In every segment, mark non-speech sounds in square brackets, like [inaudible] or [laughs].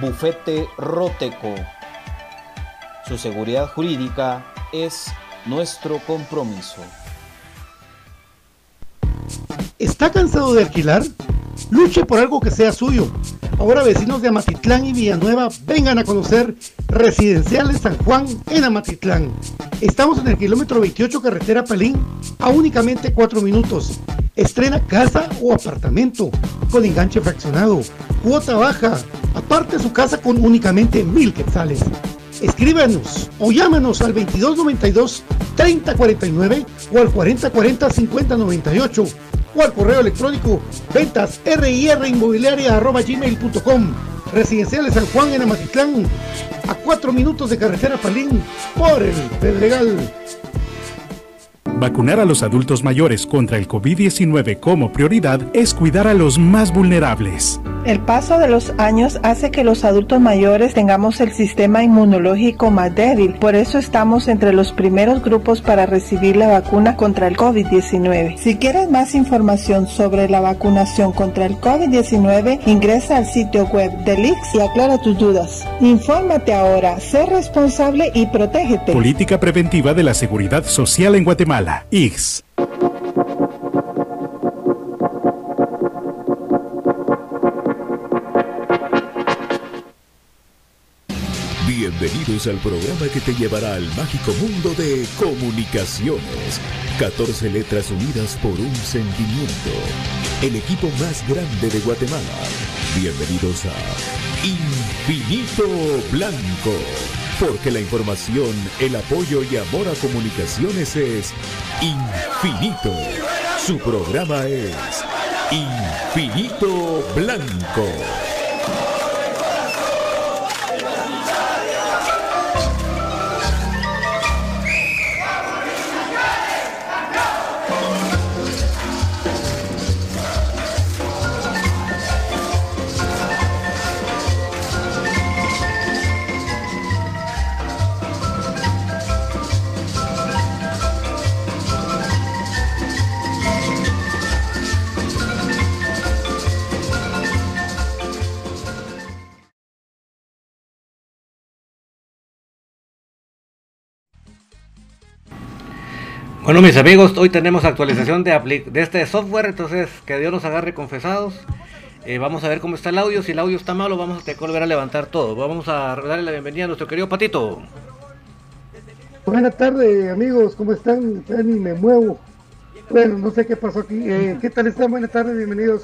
Bufete Roteco. Su seguridad jurídica es nuestro compromiso. ¿Está cansado de alquilar? Luche por algo que sea suyo. Ahora vecinos de Amatitlán y Villanueva vengan a conocer Residenciales San Juan en Amatitlán. Estamos en el kilómetro 28 carretera Pelín a únicamente 4 minutos. Estrena casa o apartamento con enganche fraccionado, cuota baja, aparte su casa con únicamente mil quetzales. Escríbanos o llámanos al 2292 3049 o al 4040 5098 o al correo electrónico ventas gmail.com Residenciales San Juan en Amatitlán, a cuatro minutos de carretera Palín, por el Pedregal. Vacunar a los adultos mayores contra el COVID-19 como prioridad es cuidar a los más vulnerables. El paso de los años hace que los adultos mayores tengamos el sistema inmunológico más débil, por eso estamos entre los primeros grupos para recibir la vacuna contra el COVID-19. Si quieres más información sobre la vacunación contra el COVID-19, ingresa al sitio web del IX y aclara tus dudas. Infórmate ahora, sé responsable y protégete. Política preventiva de la seguridad social en Guatemala. IX. Bienvenidos al programa que te llevará al mágico mundo de comunicaciones. 14 letras unidas por un sentimiento. El equipo más grande de Guatemala. Bienvenidos a Infinito Blanco. Porque la información, el apoyo y amor a comunicaciones es infinito. Su programa es Infinito Blanco. Bueno, mis amigos, hoy tenemos actualización de, de este software, entonces que Dios nos agarre confesados. Eh, vamos a ver cómo está el audio. Si el audio está malo, vamos a tener que volver a levantar todo. Vamos a darle la bienvenida a nuestro querido Patito. Buenas tardes, amigos. ¿Cómo están? Ya ni me muevo. Bueno, no sé qué pasó aquí. Eh, ¿Qué tal están? Buenas tardes, bienvenidos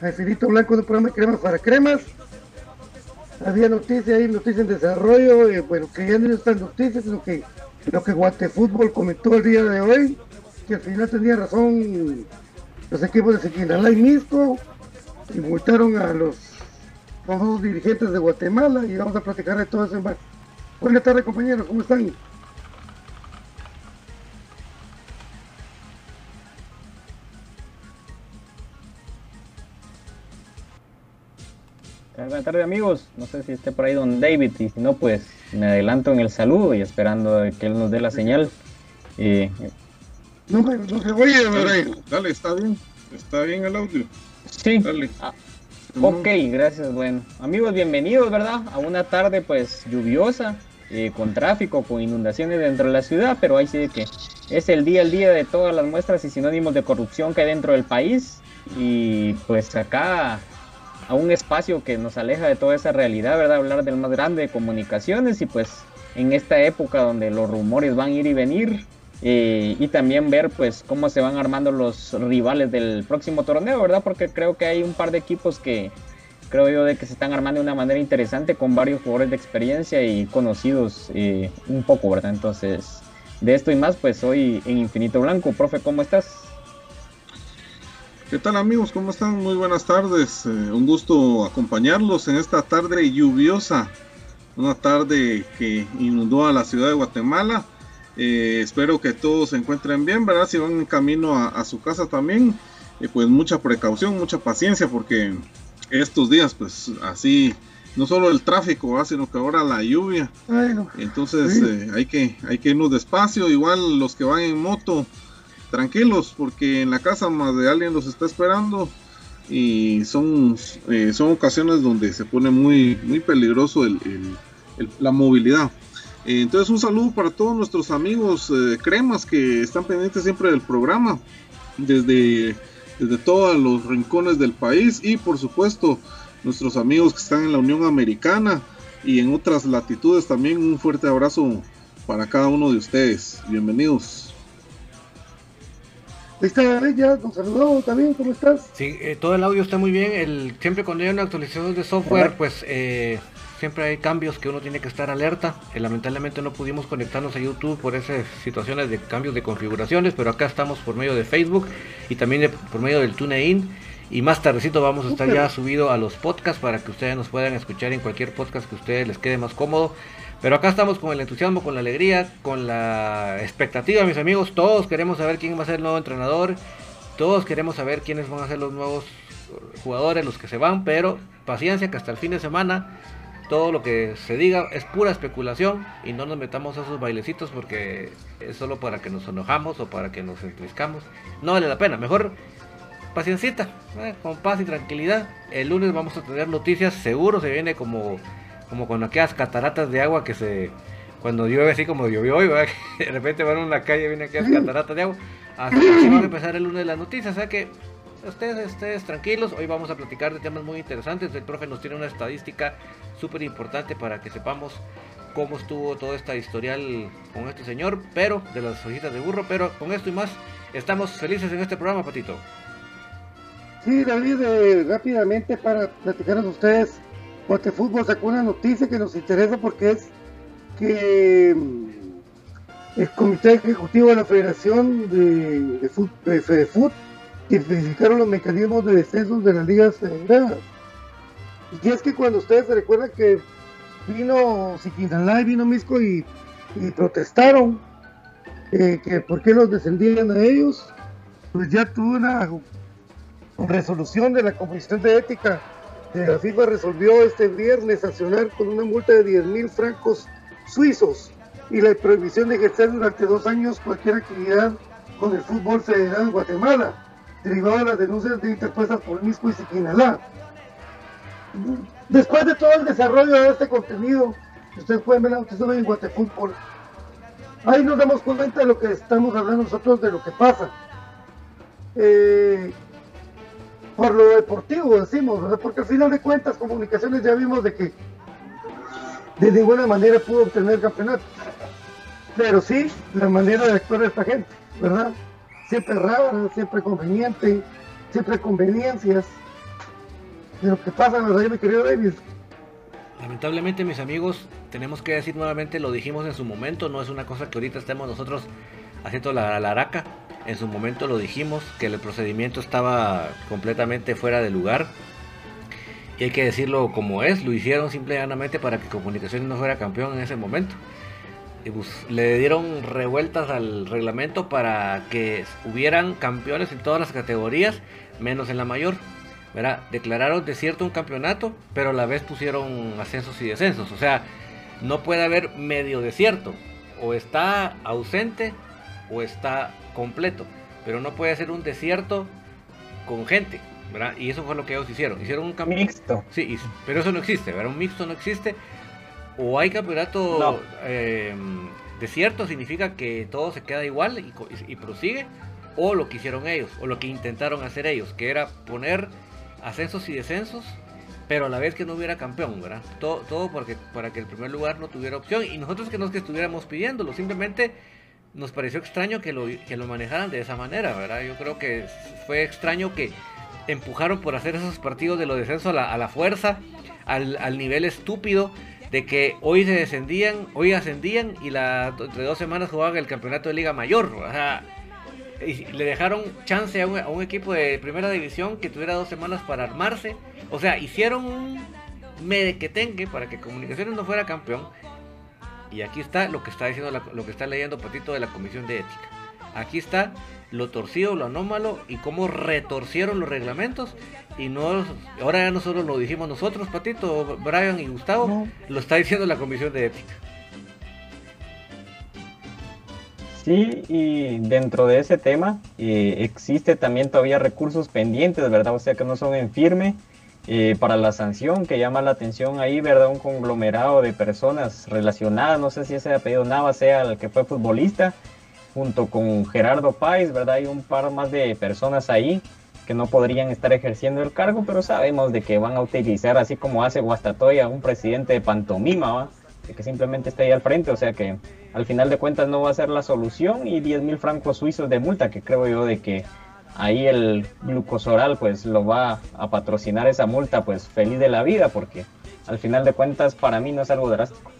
a Infinito Blanco, un programa de cremas para cremas. Había noticias ahí, noticias en desarrollo. Eh, bueno, que ya no están noticias, sino que lo que Guatefútbol comentó el día de hoy, que al final tenía razón los equipos de Sequinalá y Misco, y multaron a los, dos dirigentes de Guatemala, y vamos a platicar de todo eso en Buenas tardes compañeros, ¿cómo están? Buenas tardes amigos, no sé si esté por ahí don David y si no pues me adelanto en el saludo y esperando que él nos dé la señal. No, no se oye, dale, dale, está bien, está bien el audio. Sí. Dale. Ah, ok, gracias. Bueno, amigos, bienvenidos, ¿verdad? A una tarde pues lluviosa, eh, con tráfico, con inundaciones dentro de la ciudad, pero ahí sí que es el día al día de todas las muestras y sinónimos de corrupción que hay dentro del país. Y pues acá a un espacio que nos aleja de toda esa realidad, ¿verdad? Hablar del más grande de comunicaciones y pues en esta época donde los rumores van a ir y venir eh, y también ver pues cómo se van armando los rivales del próximo torneo, ¿verdad? Porque creo que hay un par de equipos que creo yo de que se están armando de una manera interesante con varios jugadores de experiencia y conocidos eh, un poco, ¿verdad? Entonces, de esto y más pues hoy en Infinito Blanco. Profe, ¿cómo estás? ¿Qué tal amigos? ¿Cómo están? Muy buenas tardes. Eh, un gusto acompañarlos en esta tarde lluviosa. Una tarde que inundó a la ciudad de Guatemala. Eh, espero que todos se encuentren bien, ¿verdad? Si van en camino a, su casa también, eh, pues mucha precaución, mucha paciencia, porque estos días, pues así, no solo el tráfico, sino que ahora la lluvia. Entonces hay, que, hay que irnos despacio. Igual los que van en moto, tranquilos porque en la casa más de alguien los está esperando y son, eh, son ocasiones donde se pone muy, muy peligroso la movilidad. Eh, entonces un saludo para todos nuestros amigos eh, cremas que están pendientes siempre del programa desde, desde todos los rincones del país y por supuesto nuestros amigos que están en la Unión Americana y en otras latitudes también un fuerte abrazo para cada uno de ustedes. Bienvenidos. Ahí está ya nos saludamos también, ¿cómo estás? Sí, eh, todo el audio está muy bien. El, siempre cuando hay una actualización de software, pues eh, siempre hay cambios que uno tiene que estar alerta. Eh, lamentablemente no pudimos conectarnos a YouTube por esas situaciones de cambios de configuraciones, pero acá estamos por medio de Facebook y también por medio del TuneIn. Y más tardecito vamos a estar ya subido a los podcasts para que ustedes nos puedan escuchar en cualquier podcast que a ustedes les quede más cómodo. Pero acá estamos con el entusiasmo, con la alegría, con la expectativa, mis amigos. Todos queremos saber quién va a ser el nuevo entrenador. Todos queremos saber quiénes van a ser los nuevos jugadores, los que se van. Pero paciencia que hasta el fin de semana todo lo que se diga es pura especulación y no nos metamos a esos bailecitos porque es solo para que nos enojamos o para que nos entriscamos. No vale la pena. Mejor paciencita, eh, con paz y tranquilidad. El lunes vamos a tener noticias. Seguro se viene como como con aquellas cataratas de agua que se cuando llueve así como llovió hoy, [laughs] de repente van a una calle y vienen aquellas cataratas de agua. Así, va a empezar el lunes de las noticias, o sea que ustedes, ustedes tranquilos, hoy vamos a platicar de temas muy interesantes. El profe nos tiene una estadística súper importante para que sepamos cómo estuvo toda esta historial con este señor, pero de las hojitas de burro, pero con esto y más, estamos felices en este programa, Patito. Sí, David, eh, rápidamente para platicar a ustedes porque Fútbol sacó una noticia que nos interesa porque es que mm, el Comité Ejecutivo de la Federación de, de, Fut, los mecanismos de descenso de las ligas federadas. Y es que cuando ustedes se recuerdan que vino Siquinalá y vino Misco y, protestaron eh, que por qué los descendían a ellos, pues ya tuvo una resolución de la Comisión de Ética la FIFA resolvió este viernes sancionar con una multa de 10 mil francos suizos y la prohibición de ejercer durante dos años cualquier actividad con el fútbol federal en Guatemala, derivado de las denuncias de interpuestas por Misco y Siquinalá. Después de todo el desarrollo de este contenido, ustedes pueden ver la noticia en Guatefútbol. ahí nos damos cuenta de lo que estamos hablando nosotros, de lo que pasa. Eh, por lo deportivo decimos, porque al final de cuentas comunicaciones ya vimos de que de ninguna manera pudo obtener campeonato. Pero sí, la manera de actuar de esta gente, ¿verdad? Siempre rara, siempre conveniente, siempre conveniencias. De lo que pasa, ¿verdad, mi querido David? Lamentablemente, mis amigos, tenemos que decir nuevamente, lo dijimos en su momento, no es una cosa que ahorita estemos nosotros haciendo la, la araca. En su momento lo dijimos, que el procedimiento estaba completamente fuera de lugar. Y hay que decirlo como es, lo hicieron simplemente para que Comunicaciones no fuera campeón en ese momento. Pues, le dieron revueltas al reglamento para que hubieran campeones en todas las categorías, menos en la mayor. Declararon desierto un campeonato, pero a la vez pusieron ascensos y descensos. O sea, no puede haber medio desierto. O está ausente o está completo. Pero no puede ser un desierto con gente. ¿verdad? Y eso fue lo que ellos hicieron. Hicieron un campeonato. Mixto. Sí, pero eso no existe. ¿verdad? Un mixto no existe. O hay campeonato eh, desierto, significa que todo se queda igual y, y, prosigue. O lo que hicieron ellos, o lo que intentaron hacer ellos, que era poner ascensos y descensos pero a la vez que no hubiera campeón, ¿verdad? Todo, todo porque, para que el primer lugar no tuviera opción y nosotros que no es que estuviéramos pidiéndolo, simplemente nos pareció extraño que lo, que lo manejaran de esa manera, ¿verdad? Yo creo que fue extraño que empujaron por hacer esos partidos de los descensos a la, a la fuerza, al, al, nivel estúpido de que hoy se descendían, hoy ascendían y la, entre dos semanas jugaban el campeonato de Liga Mayor, o sea, y le dejaron chance a un, a un, equipo de primera división que tuviera dos semanas para armarse. O sea, hicieron un medequetengue para que Comunicaciones no fuera campeón. Y aquí está lo que está diciendo la, lo que está leyendo Patito de la Comisión de Ética. Aquí está lo torcido, lo anómalo y cómo retorcieron los reglamentos. Y no ahora ya nosotros lo dijimos nosotros, Patito, Brian y Gustavo, no. lo está diciendo la Comisión de Ética. Sí, y dentro de ese tema eh, existe también todavía recursos pendientes, ¿verdad? O sea que no son en firme eh, para la sanción que llama la atención ahí, ¿verdad? Un conglomerado de personas relacionadas, no sé si ese apellido Nava sea el que fue futbolista, junto con Gerardo Páez, ¿verdad? Hay un par más de personas ahí que no podrían estar ejerciendo el cargo, pero sabemos de que van a utilizar, así como hace Guastatoya, un presidente de pantomima, ¿va? Que simplemente esté ahí al frente, o sea que al final de cuentas no va a ser la solución y 10 mil francos suizos de multa, que creo yo de que ahí el glucosoral pues lo va a patrocinar esa multa pues feliz de la vida, porque al final de cuentas para mí no es algo drástico.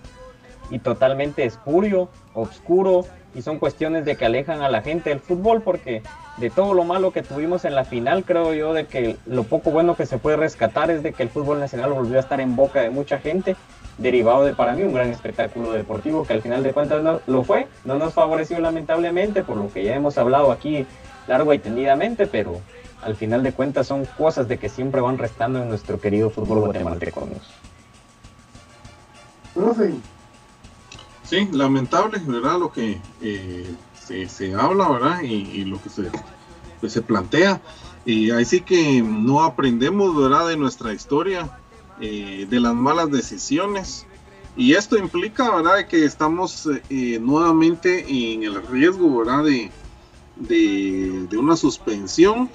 Y totalmente espurio, oscuro y son cuestiones de que alejan a la gente del fútbol porque de todo lo malo que tuvimos en la final creo yo de que lo poco bueno que se puede rescatar es de que el fútbol nacional volvió a estar en boca de mucha gente derivado de para mí un gran espectáculo deportivo que al final de cuentas no, lo fue, no nos favoreció lamentablemente por lo que ya hemos hablado aquí largo y tendidamente, pero al final de cuentas son cosas de que siempre van restando en nuestro querido fútbol guatemalteco. Sí, lamentable, ¿verdad? Lo que eh, se, se, habla, ¿verdad? Y, y lo que se, pues, se plantea. Y ahí sí que no aprendemos, ¿verdad? De nuestra historia, eh, de las malas decisiones. Y esto implica, ¿verdad? Que estamos eh, nuevamente en el riesgo, ¿verdad? De, de, una suspensión.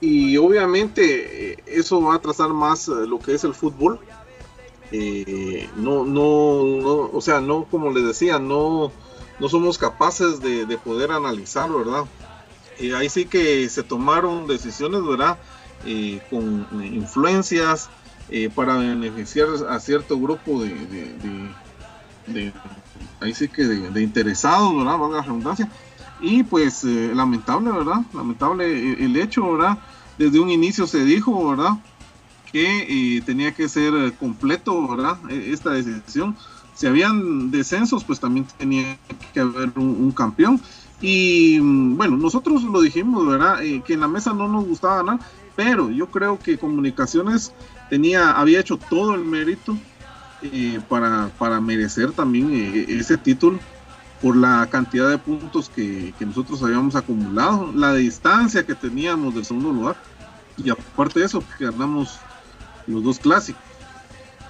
Y obviamente eh, eso va a atrasar más lo que es el fútbol. Eh, no, no, no, o sea, no, como les decía, no, no somos capaces de, de poder analizar, ¿verdad? Eh, ahí sí que se tomaron decisiones, ¿verdad? Eh, con influencias eh, para beneficiar a cierto grupo de ahí sí que de, interesados, ¿verdad? Valga la redundancia. Y pues lamentable, ¿verdad? Lamentable el, el hecho, ¿verdad? Desde un inicio se dijo, ¿verdad? que eh, tenía que ser completo, ¿verdad? E, esta decisión. Si habían descensos, pues también tenía que haber un, campeón. Y bueno, nosotros lo dijimos, ¿verdad? Eh, que en la mesa no nos gustaba ganar, pero yo creo que Comunicaciones tenía, había hecho todo el mérito eh, para, para, merecer también eh, ese título por la cantidad de puntos que, que nosotros habíamos acumulado, la distancia que teníamos del segundo lugar. Y aparte de eso, que ganamos los dos clásicos.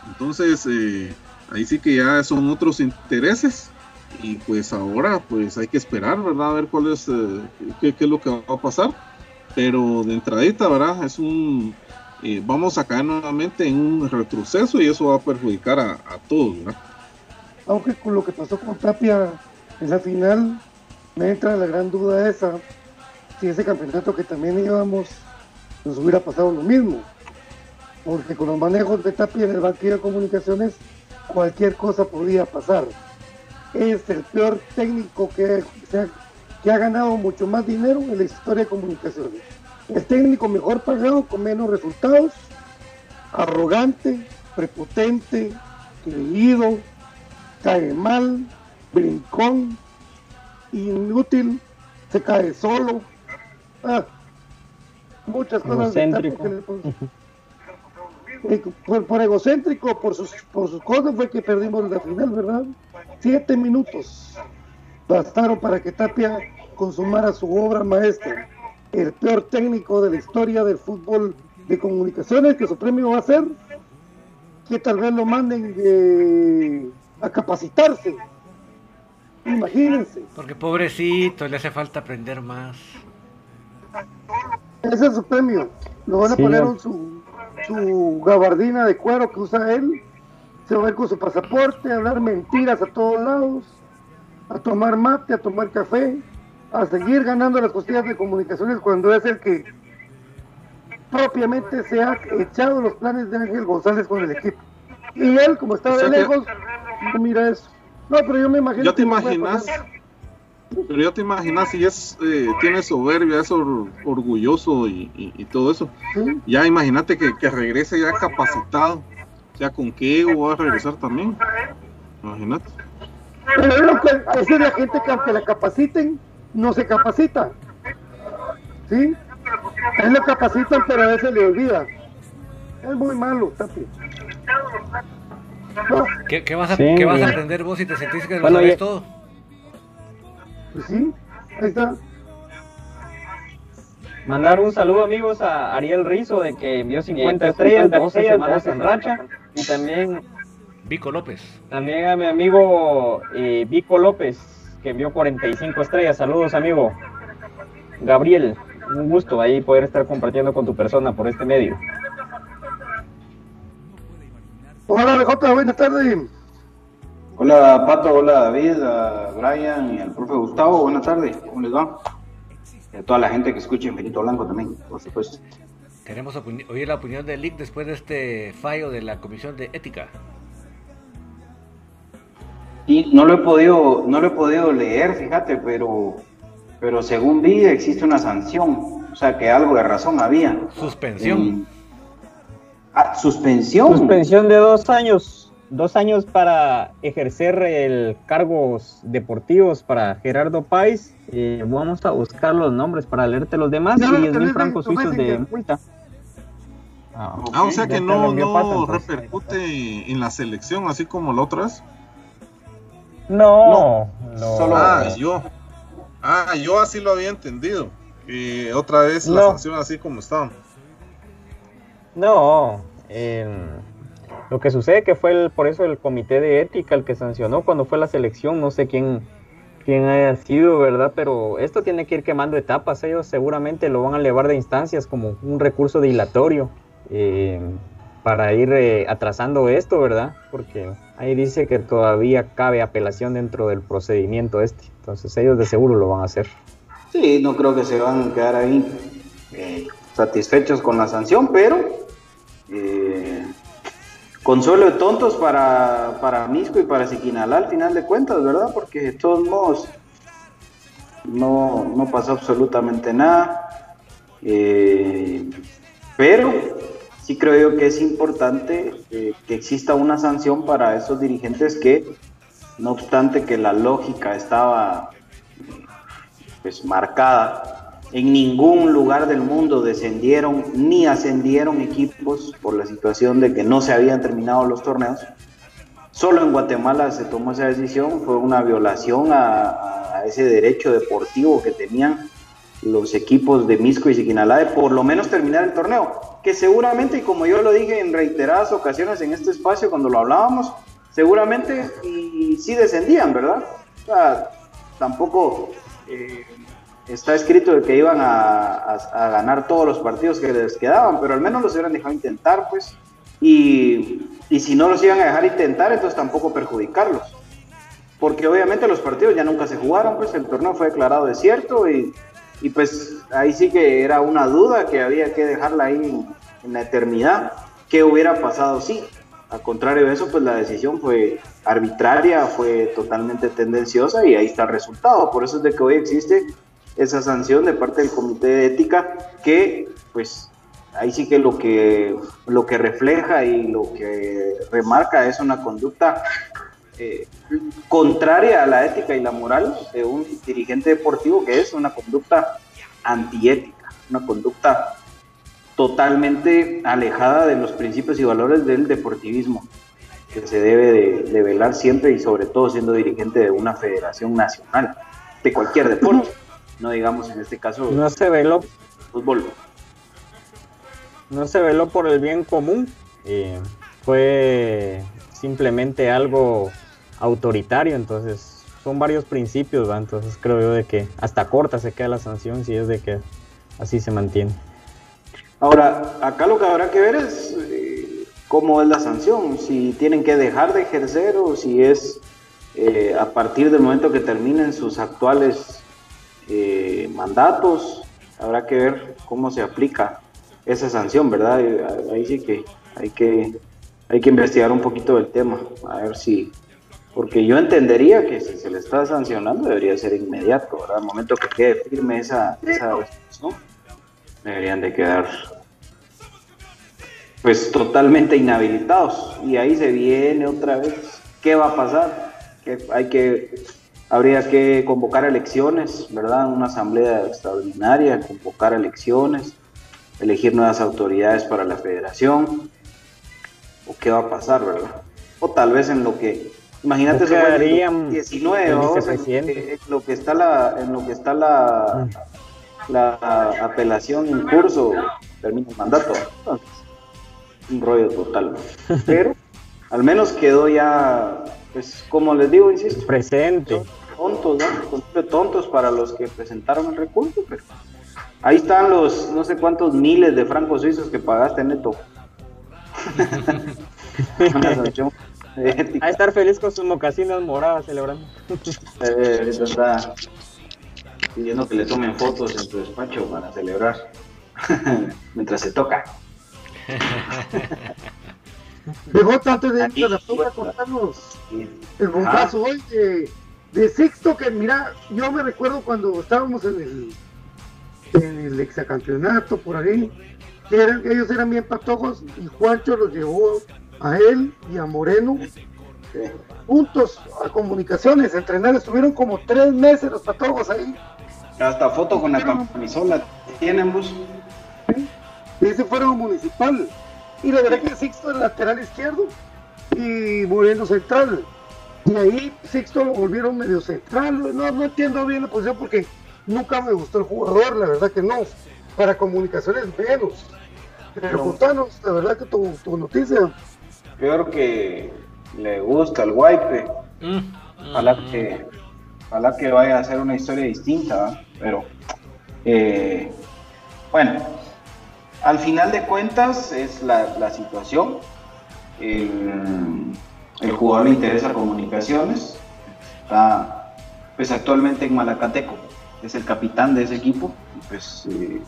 Entonces, eh, ahí sí que ya son otros intereses y pues ahora pues hay que esperar, ¿verdad? A ver cuál es, eh, qué, es lo que va a pasar. Pero de entradita, ¿verdad? Es un, eh, vamos a caer nuevamente en un retroceso y eso va a perjudicar a, todos, ¿verdad? Aunque con lo que pasó con Tapia en la final, me entra la gran duda esa, si ese campeonato que también íbamos nos hubiera pasado lo mismo. Porque con los manejos de Tapia en el banquillo de comunicaciones, cualquier cosa podía pasar es el peor técnico que, que ha ganado mucho más dinero en la historia de comunicaciones. El técnico mejor pagado con menos resultados, arrogante, prepotente, creído, cae mal, brincón, inútil, se cae solo. Ah, muchas cosas. Por, egocéntrico, por sus, por sus cosas fue que perdimos la final, ¿verdad? Siete minutos bastaron para que Tapia consumara su obra maestra. El peor técnico de la historia del fútbol de comunicaciones, que su premio va a ser que tal vez lo manden eh, a capacitarse. Imagínense. Porque pobrecito, le hace falta aprender más. Ese es su premio. Lo van a poner en su su gabardina de cuero que usa él, se va a ver con su pasaporte, a hablar mentiras a todos lados, a tomar mate, a tomar café, a seguir ganando las costillas de comunicaciones cuando es el que propiamente se ha echado los planes de Ángel González con el equipo. Y él, como estaba de lejos, no mira eso. No, pero yo me imagino. ¿Ya te imaginas? Pero ya te imaginas si es, eh, tiene soberbia, es orgulloso y, todo eso. Ya imagínate que, regrese ya capacitado. Ya con qué ego va a regresar también. Imagínate. Pero es la gente que aunque la capaciten, no se capacita. ¿Sí? Él lo capacitan, pero a veces le olvida. Es muy malo, Tapi. ¿Qué, vas a, ¿qué vas a aprender vos si te sentís que lo sabes todo? Pues sí, ahí está. Mandar un saludo amigos a Ariel Rizo de que envió 50 estrellas, 12 semanas en racha y también Vico López. También a mi amigo eh, Vico López que envió 45 estrellas. Saludos amigo. Gabriel, un gusto ahí poder estar compartiendo con tu persona por este medio. Hola BJ, buenas tardes. Hola Pato, hola David, a Brian y al profe Gustavo, buenas tardes, ¿cómo les va? Y a toda la gente que escucha Infinito Blanco también, por supuesto. Queremos oír la opinión de Lick después de este fallo de la Comisión de Ética. Y no lo he podido, no lo he podido leer, fíjate, pero, pero según vi existe una sanción, o sea que algo de razón había. Suspensión. Ah, suspensión. Suspensión de dos años dos años para ejercer el cargos deportivos para Gerardo Páez. Eh, vamos a buscar los nombres para leerte los demás y 10 mil francos suizos de multa. Ah, ah o sea que no, no repercute en la selección así como la otras. No, no, Solo ah, yo. Ah, yo así lo había entendido. Y otra vez la sanción así como estaban. No, lo que sucede que fue el, por eso el comité de ética el que sancionó cuando fue la selección, no sé quién, quién haya sido, ¿verdad? Pero esto tiene que ir quemando etapas, ellos seguramente lo van a elevar de instancias como un recurso dilatorio eh, para ir eh, atrasando esto, ¿verdad? Porque ahí dice que todavía cabe apelación dentro del procedimiento este, entonces ellos de seguro lo van a hacer. Sí, no creo que se van a quedar ahí eh, satisfechos con la sanción, pero consuelo de tontos para, para Misco y para Siquinalá al final de cuentas, ¿verdad? Porque de todos modos no, no pasó absolutamente nada. Eh, pero sí creo yo que es importante eh, que exista una sanción para esos dirigentes que, no obstante que la lógica estaba pues marcada en ningún lugar del mundo descendieron ni ascendieron equipos por la situación de que no se habían terminado los torneos. Solo en Guatemala se tomó esa decisión, fue una violación a, ese derecho deportivo que tenían los equipos de Misco y Siquinalá de por lo menos terminar el torneo, que seguramente, y como yo lo dije en reiteradas ocasiones en este espacio cuando lo hablábamos, seguramente y, sí descendían, ¿verdad? tampoco eh, está escrito que iban a, ganar todos los partidos que les quedaban, pero al menos los hubieran dejado intentar, pues. Y, y si no los iban a dejar intentar, entonces tampoco perjudicarlos. Porque obviamente los partidos ya nunca se jugaron, pues el torneo fue declarado desierto y, y pues ahí sí que era una duda que había que dejarla ahí en, la eternidad. ¿Qué hubiera pasado si? Sí. Al contrario de eso, pues la decisión fue arbitraria, fue totalmente tendenciosa y ahí está el resultado. Por eso es de que hoy existe esa sanción de parte del Comité de Ética que, pues, ahí sí que lo que, lo que refleja y lo que remarca es una conducta eh, contraria a la ética y la moral de un dirigente deportivo que es una conducta antiética, una conducta totalmente alejada de los principios y valores del deportivismo, que se debe de, velar siempre y sobre todo siendo dirigente de una federación nacional, de cualquier deporte, no digamos en este caso no se veló fútbol. No se veló por el bien común, eh, fue simplemente algo autoritario, entonces son varios principios, entonces creo yo de que hasta corta se queda la sanción si es de que así se mantiene. Ahora, acá lo que habrá que ver es eh, cómo es la sanción, si tienen que dejar de ejercer o si es eh, a partir del momento que terminen sus actuales eh, mandatos, habrá que ver cómo se aplica esa sanción, ¿verdad? Ahí sí que hay que hay que investigar un poquito del tema, a ver si, porque yo entendería que si se le está sancionando debería ser inmediato, ¿verdad? Al momento que quede firme esa, esa deberían de quedar pues totalmente inhabilitados y ahí se viene otra vez qué va a pasar que hay que habría que convocar elecciones verdad una asamblea extraordinaria convocar elecciones elegir nuevas autoridades para la federación. O qué va a pasar verdad o tal vez en lo que imagínate eso 19 en, lo que está la en lo que está la la apelación en curso termina el mandato. un rollo total. [laughs] Pero al menos quedó ya, pues como les digo, insisto, presente. Tontos, ¿no? Tontos para los que presentaron el recurso, pero ahí están los no sé cuántos miles de francos suizos que pagaste neto. [laughs] a estar feliz con sus mocasinas moradas celebrando. Eh, pidiendo que le tomen fotos en tu despacho para celebrar [laughs] mientras se toca. [laughs] Dejó antes de ir a la a contarnos el caso hoy de, de, Sixto, que mira, yo me recuerdo cuando estábamos en el, en el exacampeonato por ahí, que eran, ellos eran bien patojos y Juancho los llevó a él y a Moreno juntos a comunicaciones, a entrenar, estuvieron como tres meses los patojos ahí. Hasta foto con la camisola tienen, bus. Y ese fueron municipal. Y la verdad que Sixto era lateral izquierdo y Moreno central. Y ahí Sixto lo volvieron medio central. No, no entiendo bien la posición porque nunca me gustó el jugador, la verdad que no. Para comunicaciones menos. Pero contanos, la verdad que tu, tu noticia. Peor que le gusta el wipe. Mm. Ojalá que ojalá que vaya a ser una historia distinta, pero eh, bueno, al final de cuentas es la, situación. El, jugador le interesa comunicaciones, está pues actualmente en Malacateco, es el capitán de ese equipo, pues, eh,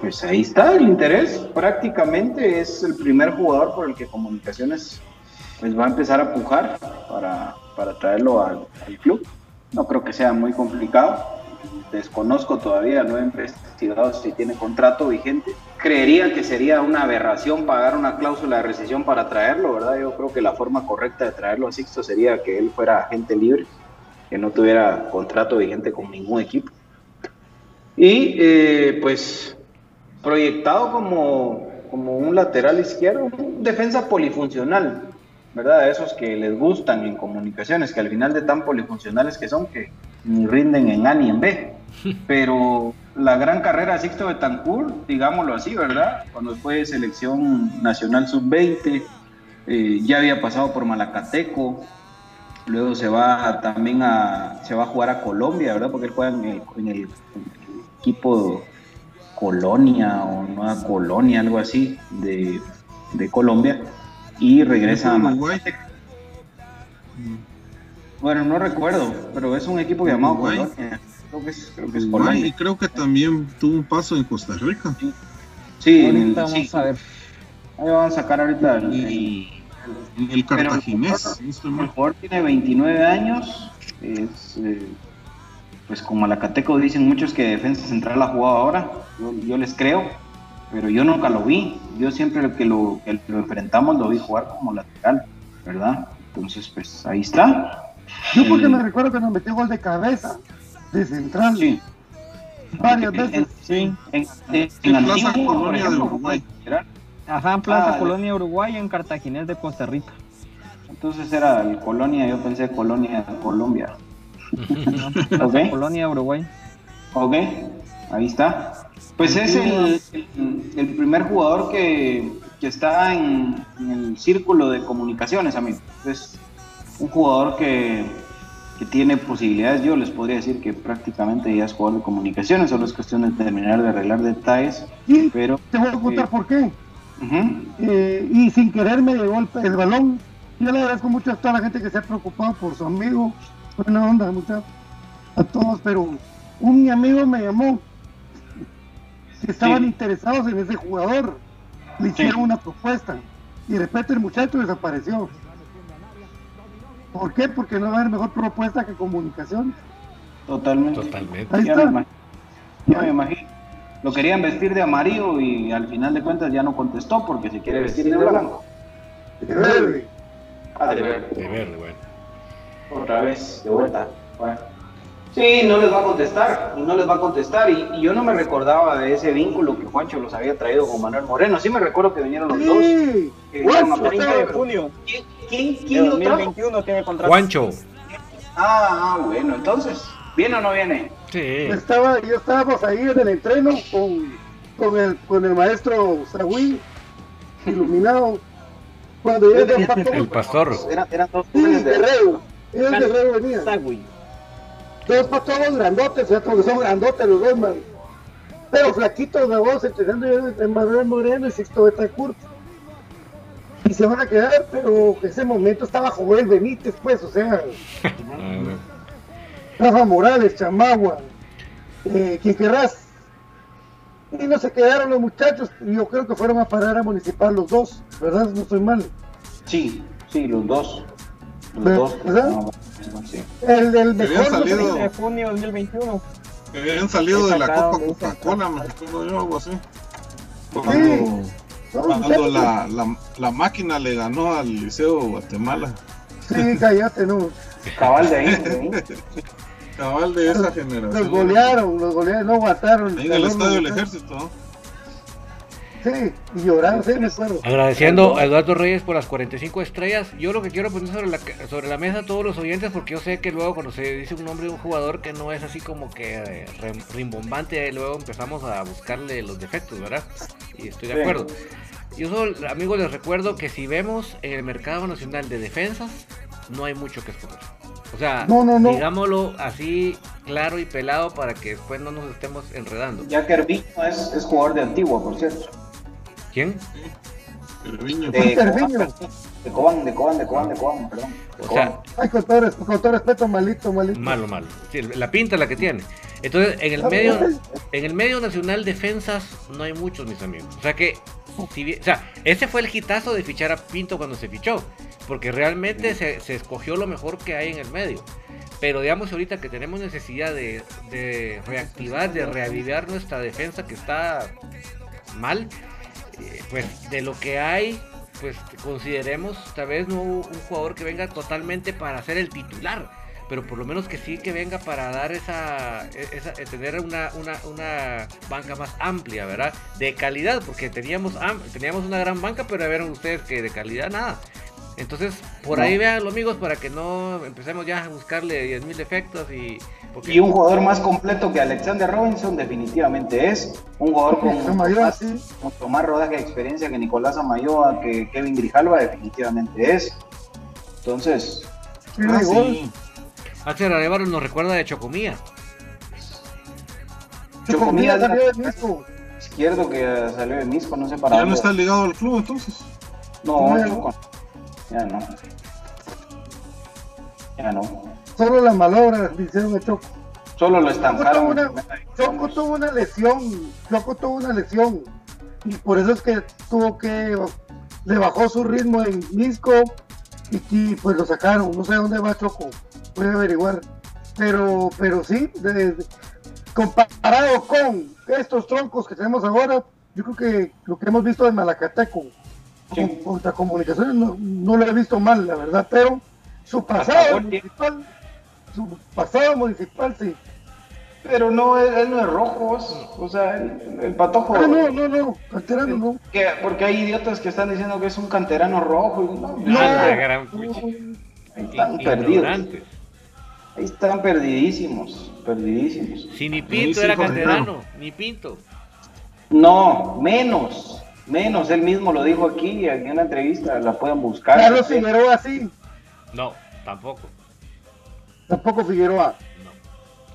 pues ahí está el interés, prácticamente es el primer jugador por el que Comunicaciones pues va a empezar a pujar para, traerlo al club no creo que sea muy complicado. Desconozco todavía, no he investigado si tiene contrato vigente. Creería que sería una aberración pagar una cláusula de rescisión para traerlo, ¿verdad? Yo creo que la forma correcta de traerlo a Sixto sería que él fuera agente libre, que no tuviera contrato vigente con ningún equipo. Y eh, pues proyectado como, como un lateral izquierdo, defensa polifuncional, ¿verdad? Esos que les gustan en comunicaciones, que al final de tan polifuncionales que son, que ni rinden en A ni en B. [laughs] Pero la gran carrera de Sixto Betancourt, digámoslo así, ¿verdad? Cuando fue selección nacional sub-20, eh, ya había pasado por Malacateco, Luego se va también a, se va a jugar a Colombia, ¿verdad? Porque él juega en el, en el equipo Colonia o Nueva Colonia, algo así, de, de Colombia. Y regresa a Uruguay. Bueno, no recuerdo, pero es un equipo llamado. Colonia. Creo que es, creo que es y creo que también tuvo un paso en Costa Rica. Sí, en el- sí. vamos a ver. Ahí van a sacar ahorita el, el- el Pero- cartaginés. el jugador tiene 29 años. Es, eh, pues como a la Cateco dicen muchos que defensa central ha jugado ahora. Yo, yo les creo, pero yo nunca lo vi. Yo siempre que lo, que lo enfrentamos lo vi jugar como lateral, ¿verdad? Entonces, pues ahí está. Yo porque me recuerdo que nos metió gol de cabeza, de central, Sí. varias En- veces. Sí. En, en, En en Plaza Colonia de Uruguay. Ajá, en Plaza Ah, Colonia Uruguay, en Cartaginés de Costa Rica. Entonces era el Colonia, yo pensé Colonia, Colombia. [laughs] Ok. Colonia Uruguay. Ok, ahí está. Pues es el, el- el primer jugador que, que está en, en el círculo de comunicaciones, amigo. Es un jugador que, que tiene posibilidades. Yo les podría decir que prácticamente ya es jugador de comunicaciones, solo es cuestión de terminar de arreglar detalles. Y Pero, te voy a contar eh, por qué. Eh, y sin querer me llegó el, el balón. Yo le agradezco mucho a toda la gente que se ha preocupado por su amigo. Buena onda, muchachos. A todos, pero un mi amigo me llamó. Que estaban Sí. interesados en ese jugador. Le hicieron una propuesta. Y de repente el muchacho desapareció. ¿Por qué? Porque no va a haber mejor propuesta que comunicación. totalmente. Totalmente. Ahí Ya me, está. imag- ya me imagino. Lo querían vestir de amarillo y al final de cuentas ya no contestó porque se quiere vestir de blanco. De verde. Ah, de verde. De verde, bueno. Otra vez, de vuelta. Bueno. Sí, no les va a contestar, no les va a contestar. Y, y yo no me recordaba de ese vínculo que Juancho los había traído con Manuel Moreno. Sí me recuerdo que vinieron los dos. Sí. que vinieron a Juancho, 30 platicar, de junio ¿Quién, quién, de quién lo trajo? 2021 tiene contrato. Juancho. Ah, ah, bueno, entonces, ¿viene o no viene? Sí. Estaba, yo estábamos ahí en el entreno con, con, el, con el maestro Sagui, iluminado. Cuando yo Yo tenía- El pastor. Eran, eran dos Sí, de Guerrero. Era el Guerrero venía. Sagui. Dos pastores grandotes, ya todos son grandotes los dos, man. Pero flaquitos de voz, entrenando yo de Manuel Moreno y Sixto Betancourt. Y se van a quedar, pero en ese momento estaba Joel Benítez, pues, o sea, [laughs] Rafa Morales, Chamagua, eh, quien querrás. Y no se quedaron los muchachos, y yo creo que fueron a parar a Municipal los dos, ¿verdad? No estoy mal. Sí, sí, los dos. Los ¿Verdad? dos. ¿Verdad? No, sí. El del mejor. salido- 30 de junio 2021. Que habían salido de la Copa de Coca-Cola, me acuerdo yo, algo así. Sí. Cuando, Son cuando la, la, la máquina le ganó al Liceo Guatemala. Sí, cállate, no. Cabal de ahí. Cabal de esa Los generación. golearon, los golearon, no aguantaron. Ahí en el estadio del ejército. ¿no? Sí, y lloraron, sí, me acuerdo. Agradeciendo a Eduardo Reyes por las 45 estrellas. Yo lo que quiero poner sobre la, sobre la mesa a todos los oyentes, porque yo sé que luego cuando se dice un nombre de un jugador que no es así como que eh, rim- rimbombante, luego empezamos a buscarle los defectos, ¿verdad? Y estoy de Sí. Yo solo, amigos, les recuerdo que si vemos en el mercado nacional de defensas, no hay mucho que escoger. O sea, No, no, no. digámoslo así claro y pelado para que después no nos estemos enredando. Ya que Hervino es, es jugador de Antigua, por cierto. ¿Quién? De Cerviño. De Cobán, de Cobán, de Cobán, de Cobán, perdón. De O Cobán. sea, Ay, con todo, con todo respeto, malito, malito. Malo, malo. Sí, la pinta es la que tiene. Entonces, en el medio, en el medio nacional defensas no hay muchos, mis amigos. O sea que, si bien- o sea, ese fue el hitazo de fichar a Pinto cuando se fichó, porque realmente se, se escogió lo mejor que hay en el medio. Pero digamos ahorita que tenemos necesidad de, de reactivar, de reavivar nuestra defensa que está mal, eh, pues de lo que hay, pues consideremos tal vez no un jugador que venga totalmente para ser el titular, pero por lo menos que sí que venga para dar esa, e, esa eh, tener una, una, una banca más amplia, ¿verdad? De calidad, porque teníamos am- teníamos una gran banca, pero ya vieron ustedes que de calidad nada. Entonces, por ahí No. véanlo amigos para que no empecemos ya a buscarle 10.000 defectos y... porque- Y un jugador más completo que Alexander Robinson definitivamente es. Un jugador con más, mucho más rodaje de experiencia que Nicolás Amayoa, que Kevin Grijalva definitivamente es. Entonces, Ah, sí. Arevalo nos recuerda de Chocomía. Chocomía salió de Misco. Izquierdo que salió de Misco, no sé para ¿Ya no está ligado al club entonces? No, Choco. Ya no. Ya no. Solo la malobra le hicieron a Choco. Solo lo estancaron. Choco tuvo, una, Choco tuvo una lesión. Choco tuvo una lesión. Y por eso es que tuvo que. Le bajó su ritmo en Misco. Y, y pues lo sacaron. No sé dónde va Choco. Voy a averiguar. Pero, pero sí, de, de, comparado con estos troncos que tenemos ahora, yo creo que lo que hemos visto en Malacateco sí. contra comunicaciones no, no, lo he visto mal, la verdad, pero su pasado municipal, su pasado municipal sí. Pero no, él, él no es rojo, o sea, el, el patojo. Ah, no, no, no, canterano no. Que, porque hay idiotas que están diciendo que es un canterano rojo. Y no, no, la gran... están perdidos. Ahí están perdidísimos, perdidísimos. Si ni Pinto era canterano, ni Pinto. No, menos, menos. Él mismo lo dijo aquí en una entrevista, la pueden buscar. Carlos Figueroa sí. No, tampoco. Tampoco Figueroa. No.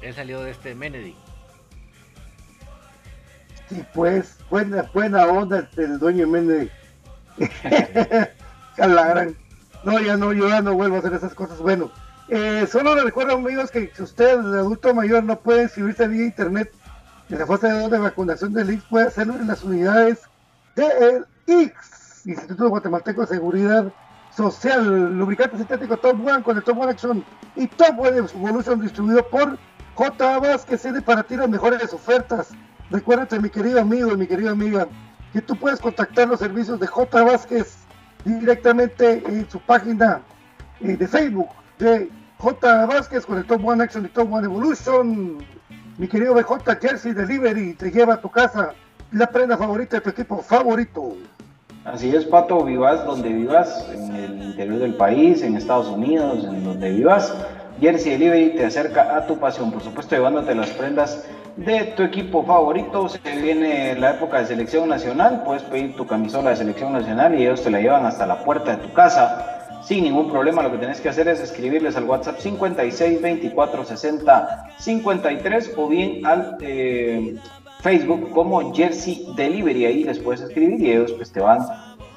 Él salió de este Menedy. Sí, pues, buena, buena onda el dueño de Menedy. [laughs] la gran. No, ya no, yo ya no vuelvo a hacer esas cosas. Bueno, eh, solo le recuerdo amigos que si usted, el adulto mayor, no puede inscribirse vía internet en la fase de vacunación del IX, puede hacerlo en las unidades del IX, Instituto Guatemalteco de Seguridad Social, lubricante sintético Top One con el Top One Action y Top One Evolution distribuido por J. Vázquez, tiene para ti las mejores ofertas. Recuérdate, mi querido amigo y mi querida amiga, que tú puedes contactar los servicios de J. Vázquez directamente en su página eh, de Facebook de J. Vázquez con el Top One Action y Top One Evolution. Mi querido BJ Jersey Delivery te lleva a tu casa la prenda favorita de tu equipo favorito. Así es, Pato, vivas donde vivas, en el interior del país, en Estados Unidos, en donde vivas. Jersey Delivery te acerca a tu pasión, por supuesto, llevándote las prendas de tu equipo favorito. Se viene la época de selección nacional, puedes pedir tu camisola de selección nacional y ellos te la llevan hasta la puerta de tu casa sin ningún problema. Lo que tenés que hacer es escribirles al WhatsApp 56 24 60 53 o bien al eh, Facebook como Jersey Delivery. Ahí les puedes escribir y ellos pues te van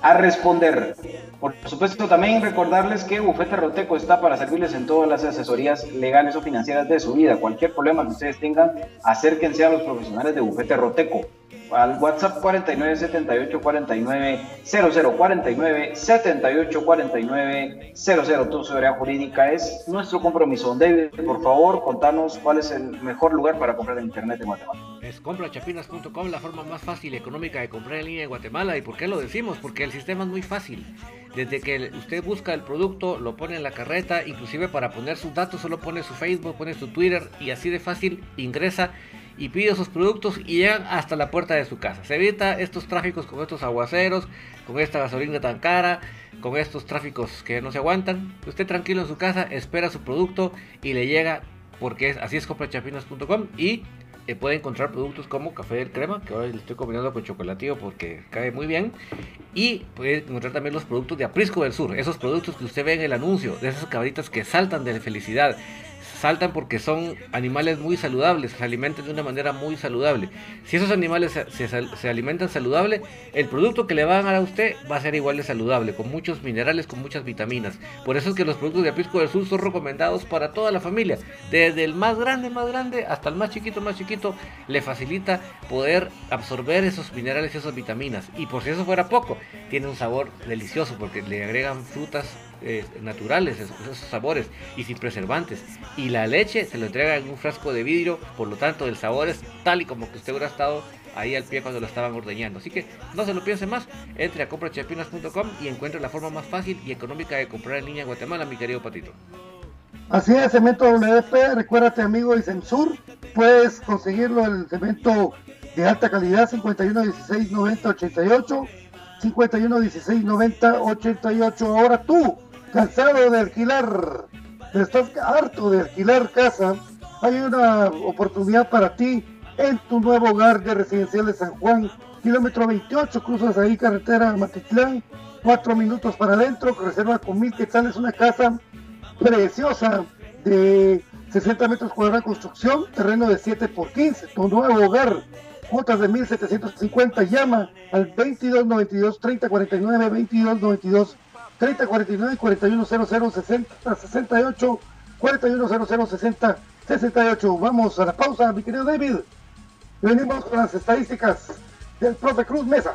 a responder. Por supuesto, también recordarles que Bufete Roteco está para servirles en todas las asesorías legales o financieras de su vida. Cualquier problema que ustedes tengan, acérquense a los profesionales de Bufete Roteco al WhatsApp 49 78 49 00 49 78 49 00. Tu seguridad jurídica es nuestro compromiso. David, por favor, contanos cuál es el mejor lugar para comprar en internet en Guatemala. Es comprachapinas.com, la forma más fácil y económica de comprar en línea en Guatemala. ¿Y por qué lo decimos? Porque el sistema es muy fácil. Desde que usted busca el producto, lo pone en la carreta, inclusive para poner sus datos, solo pone su Facebook, pone su Twitter y así de fácil ingresa y pide sus productos y llegan hasta la puerta de su casa. Se evita estos tráficos con estos aguaceros, con esta gasolina tan cara, con estos tráficos que no se aguantan. Usted tranquilo en su casa, espera su producto y le llega porque es, así es comprachapinas.com y eh, puede encontrar productos como café del crema, que ahora le estoy combinando con chocolatillo porque cae muy bien. Y puede encontrar también los productos de Aprisco del Sur, esos productos que usted ve en el anuncio, de esas cabritas que saltan de felicidad saltan porque son animales muy saludables, se alimentan de una manera muy saludable. Si esos animales se, alimentan saludable, el producto que le van a dar a usted va a ser igual de saludable, con muchos minerales, con muchas vitaminas. Por eso es que los productos de Aprisco del Sur son recomendados para toda la familia, desde el más grande, más grande, hasta el más chiquito, más chiquito, le facilita poder absorber esos minerales y esas vitaminas. Y por si eso fuera poco, tiene un sabor delicioso porque le agregan frutas naturales, esos, sabores y sin preservantes. Y la leche se lo entrega en un frasco de vidrio, por lo tanto el sabor es tal y como que usted hubiera estado ahí al pie cuando lo estaban ordeñando. Así que no se lo piense más, entre a comprachapinas.com y encuentre la forma más fácil y económica de comprar en línea en Guatemala, mi querido Patito. Así es, cemento WP, recuérdate amigo de Semsur, puedes conseguirlo el cemento de alta calidad 51 16 90 88 51 16 90 88 ahora tú cansado de alquilar, estás harto de alquilar casa, hay una oportunidad para ti en tu nuevo hogar de residencial de San Juan, kilómetro 28, cruzas ahí carretera Matitlán, cuatro minutos para adentro, reserva con mil quetzales una casa preciosa de 60 metros cuadrados de construcción, terreno de 7 por 15, tu nuevo hogar, cuotas de 1750, llama al 2292 3049 2292 3049 4100 60 68 4100 60 68. Vamos a la pausa, mi querido David. Venimos con las estadísticas del profe Cruz Mesa.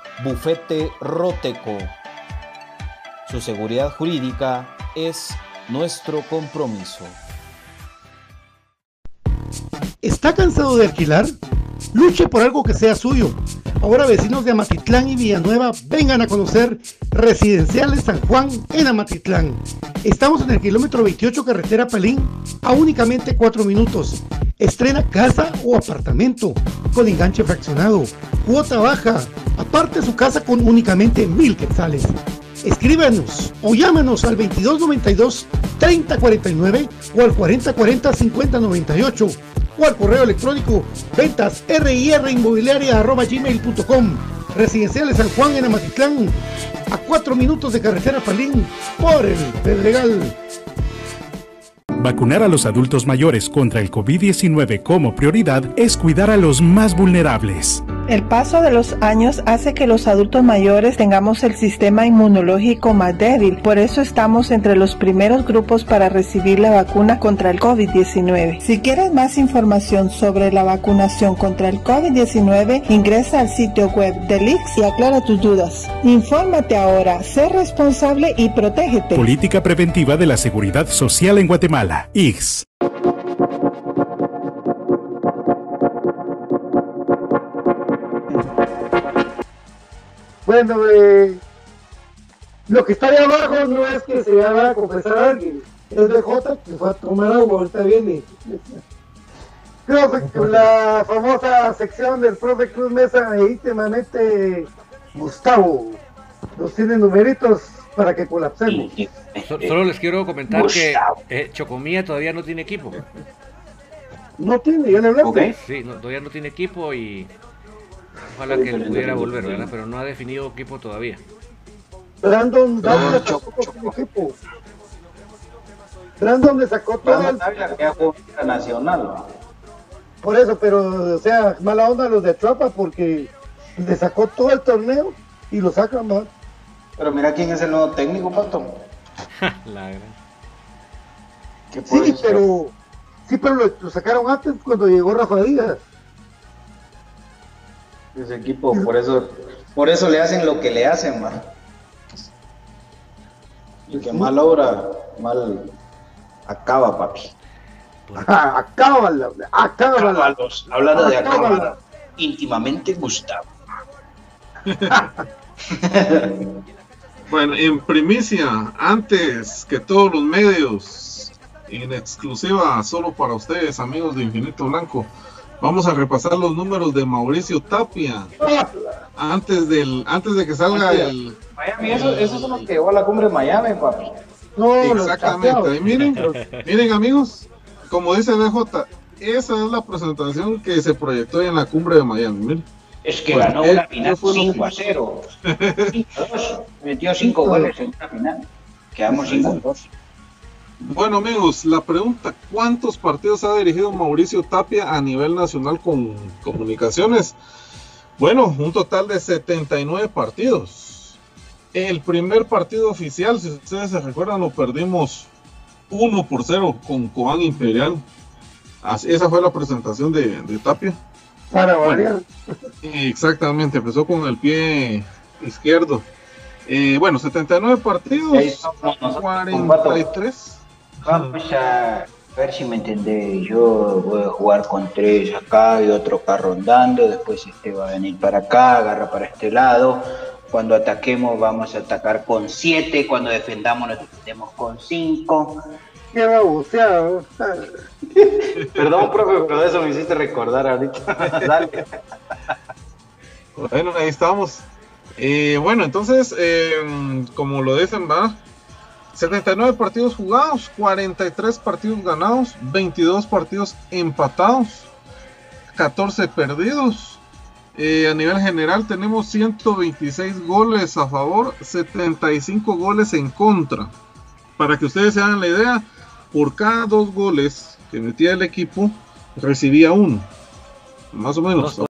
Bufete Roteco. Su seguridad jurídica es nuestro compromiso. ¿Está cansado de alquilar? Luche por algo que sea suyo. Ahora vecinos de Amatitlán y Villanueva vengan a conocer Residenciales San Juan en Amatitlán. Estamos en el kilómetro 28 carretera Palín a únicamente 4 minutos. Estrena casa o apartamento con enganche fraccionado, cuota baja, aparte su casa con únicamente mil quetzales. Escríbanos o llámanos al 2292 3049 o al 4040 5098 o al correo electrónico ventas gmail.com Residenciales San Juan en Amatitlán, a 4 minutos de carretera Palín por el Pedregal. Vacunar a los adultos mayores contra el COVID-19 como prioridad es cuidar a los más vulnerables. El paso de los años hace que los adultos mayores tengamos el sistema inmunológico más débil, por eso estamos entre los primeros grupos para recibir la vacuna contra el COVID-19. Si quieres más información sobre la vacunación contra el COVID-19, ingresa al sitio web del IX y aclara tus dudas. Infórmate ahora, sé responsable y protégete. Política preventiva de la seguridad social en Guatemala. IX. Bueno, eh, lo que está ahí abajo no es que se vaya a confesar a alguien, es BJ que fue a tomar agua, ahorita viene. Creo que la famosa sección del profe Cruz Mesa íntimamente Gustavo nos tiene numeritos para que colapsemos. So- solo les quiero comentar que eh, Chocomía todavía no tiene equipo. No tiene, ya le hablaste. Sí, no, todavía no tiene equipo y ojalá que él pudiera volver, ¿verdad? Pero no ha definido equipo todavía. Brandon Dávila sacó todo equipo. Brandon le sacó todo Brandon el... Dávila que jugó internacional. Por eso, pero, o sea, mala onda los de Trapa porque le sacó todo el torneo y lo sacan más. Pero mira quién es el nuevo técnico, Pato. La gran. Sí, pero, sí, pero lo, lo sacaron antes cuando llegó Rafa Díaz. Ese equipo, por eso, por eso le hacen lo que le hacen, man. Y que mal obra, mal acaba, papi. Ajá, acábala, acábala. Hablando de Acábala. acá, íntimamente Gustavo. [laughs] Bueno, en primicia, antes que todos los medios, en exclusiva solo para ustedes, amigos de Infinito Blanco, vamos a repasar los números de Mauricio Tapia antes del antes de que salga el Miami, eso- son los que llevó a la cumbre de Miami, papi. No, exactamente. Y miren, miren amigos, como dice BJ, esa es la presentación que se proyectó en la cumbre de Miami. Miren. Es que Pues, ganó eh, una final yo fui uno- 5 a 0. 5 [laughs] a 2. Metió 5 goles en una final. Quedamos 5 a 2. Bueno amigos, la pregunta, ¿cuántos partidos ha dirigido Mauricio Tapia a nivel nacional con comunicaciones? Bueno, un total de 79 partidos. El primer partido oficial, si ustedes se recuerdan, lo perdimos 1 por 0 con Cobán Imperial. Así- esa fue la presentación de, de Tapia. Para Bueno. variar. Exactamente, empezó con el pie izquierdo. Eh, bueno, 79 partidos, Ahí estamos nosotros con Pato. 43. Vamos a ver si me entendés. Yo voy a jugar con tres acá y otro acá rondando. Después este va a venir para acá, agarra para este lado. Cuando ataquemos vamos a atacar con siete. Cuando defendamos nos defendemos con cinco. Qué baboseado. Perdón, profe, pero eso me hiciste recordar ahorita. [laughs] Dale. Bueno, ahí estamos. Eh, bueno, entonces, eh, como lo dicen, va. 79 partidos jugados, 43 partidos ganados, 22 partidos empatados, 14 perdidos. Eh, a nivel general tenemos 126 goles a favor, 75 goles en contra. Para que ustedes se hagan la idea, por cada dos goles que metía el equipo, recibía uno. Más o menos. Dos-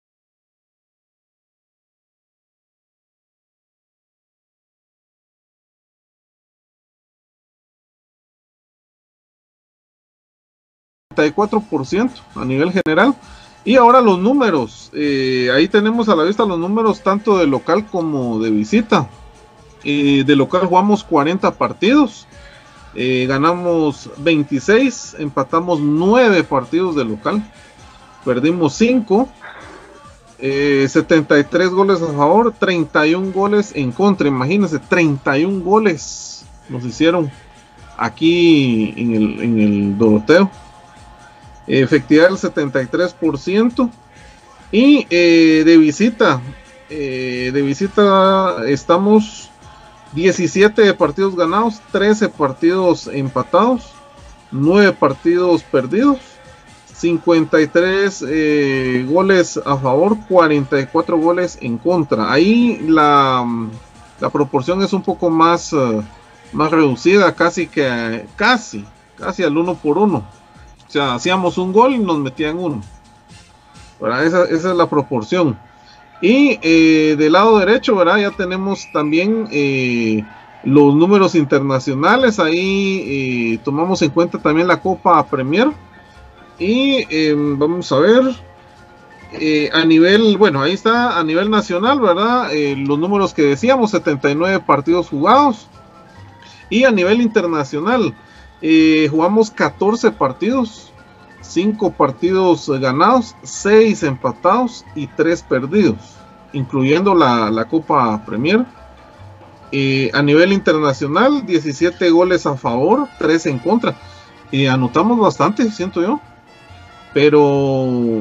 ciento a nivel general. Y ahora los números. eh, ahí tenemos a la vista los números tanto de local como de visita. Eh, de local jugamos 40 partidos. Eh, ganamos 26. Empatamos 9 partidos de local. Perdimos 5. eh, 73 goles a favor, 31 goles en contra. Imagínense, 31 goles nos hicieron aquí en el, en el Doroteo efectividad del 73% y eh, de visita eh, de visita estamos 17 partidos ganados 13 partidos empatados 9 partidos perdidos 53 eh, goles a favor 44 goles en contra ahí la, la proporción es un poco más eh, más reducida casi que casi casi al uno por uno o sea, hacíamos un gol y nos metían uno. Esa, esa es la proporción. Y eh, del lado derecho, ¿verdad? Ya tenemos también eh, los números internacionales. Ahí eh, tomamos en cuenta también la Copa Premier. Y eh, vamos a ver. a nivel, bueno, ahí está, a nivel nacional, ¿verdad? Los números que decíamos, 79 partidos jugados. Y a nivel internacional, jugamos 14 partidos, 5 partidos ganados, 6 empatados y 3 perdidos, incluyendo la, la Copa Premier. Eh, a nivel internacional, 17 goles a favor, 3 en contra. Anotamos bastante, siento yo. Pero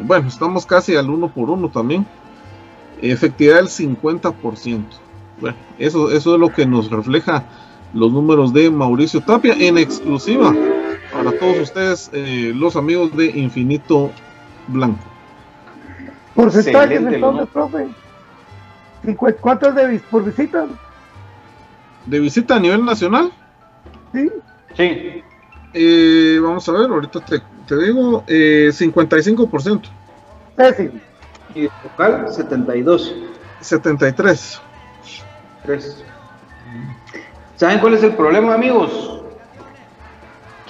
bueno, estamos casi al 1 por 1 también. Efectividad del 50%. Bueno, eso, eso es lo que nos refleja los números de Mauricio Tapia en exclusiva para todos ustedes, eh, los amigos de Infinito Blanco. Porcentajes entonces, profe. ¿Cuántos de vis- por visita? de visita a nivel nacional. Sí. Sí. Eh, vamos a ver, ahorita te, te digo, eh, 55%, Pésimo. Y de local, 72. 73. 3. ¿Saben cuál es el problema, amigos?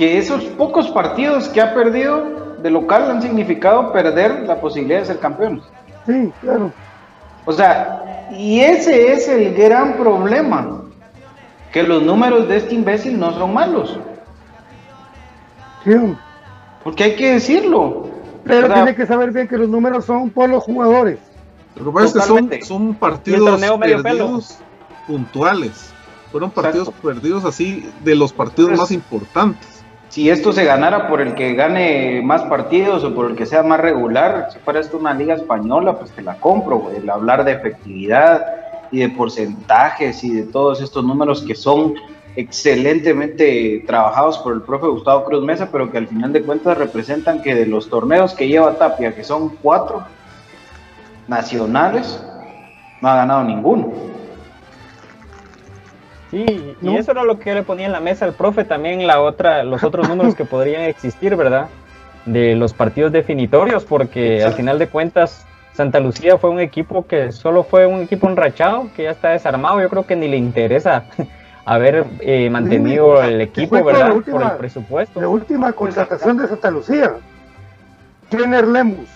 Que esos pocos partidos que ha perdido de local han significado perder la posibilidad de ser campeones. Sí, claro. O sea, y ese es el gran problema. Que los números de este imbécil no son malos. Sí. Porque hay que decirlo. Pero O sea, tiene que saber bien que los números son por los jugadores. Lo que pasa es que son, Totalmente. son partidos perdidos puntuales. Fueron partidos Exacto. perdidos así de los partidos más importantes. Si esto se ganara por el que gane más partidos o por el que sea más regular, si fuera esto una liga española, pues te la compro. El hablar de efectividad y de porcentajes y de todos estos números que son excelentemente trabajados por el profe Gustavo Cruz Mesa, pero que al final de cuentas representan que de los torneos que lleva Tapia, que son cuatro nacionales, no ha ganado ninguno. Sí, y ¿No? eso era lo que yo le ponía en la mesa al profe, también la otra, los otros números que podrían existir, ¿verdad? De los partidos definitorios, porque al final de cuentas Santa Lucía fue un equipo que solo fue un equipo enrachado, que ya está desarmado, yo creo que ni le interesa [laughs] haber eh, mantenido el equipo, ¿verdad? última- Por el presupuesto. La última contratación de Santa Lucía. Kenner Lemus.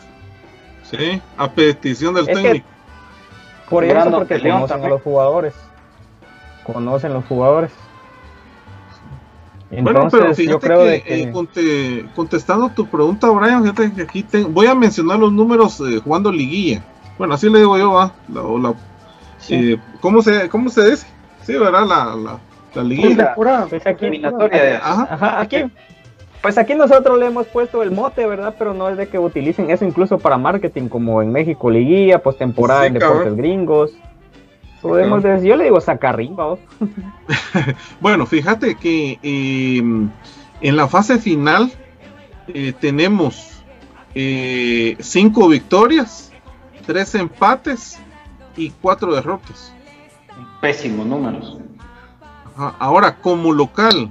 Sí, a petición del Es que- técnico. Por eso, porque conocen a los jugadores. Conocen los jugadores. Bueno, Entonces, pero fíjate yo creo que, de que eh, conte- contestando tu pregunta, Brian, fíjate que aquí te- voy a mencionar los números eh, jugando liguilla. Bueno, así le digo yo, va. La, o la- eh, ¿cómo, se, ¿Cómo se dice? Sí, ¿verdad? La, la, la liguilla. Pues aquí, Eliminatoria Ajá. Ajá, aquí, pues aquí nosotros le hemos puesto el mote, ¿verdad? Pero no es de que utilicen eso incluso para marketing, como en México Liguilla, postemporada Sí, en deportes cabrón. gringos. Podemos decir, yo le digo sacarrimba, ¿vos? [laughs] Bueno, fíjate que eh, en la fase final eh, tenemos eh, cinco victorias, tres empates y cuatro derrotas. Pésimos números. Ajá, Ahora, como local,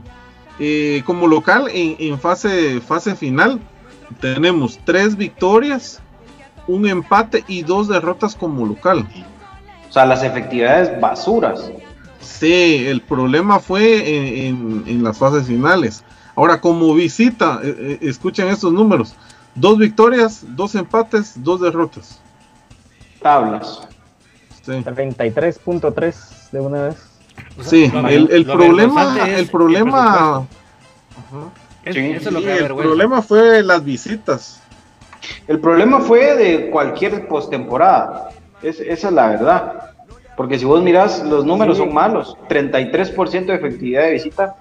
eh, como local en, en fase, fase final, tenemos tres victorias, un empate y dos derrotas como local. O sea, las efectividades basuras. Sí, el problema fue en, en- en las fases finales. Ahora, como visita, eh, eh, escuchen estos números: dos victorias, dos empates, dos derrotas. Tablas. Sí, 33.3 de una vez. O sea, sí, el, el problema, el problema, presupuesto. Es- Sí, eso es lo sí, que da el vergüenza. problema fue las visitas. El problema fue de cualquier postemporada. Es, esa es la verdad. Porque si vos mirás, los números Sí. son malos. 33% de efectividad de visita.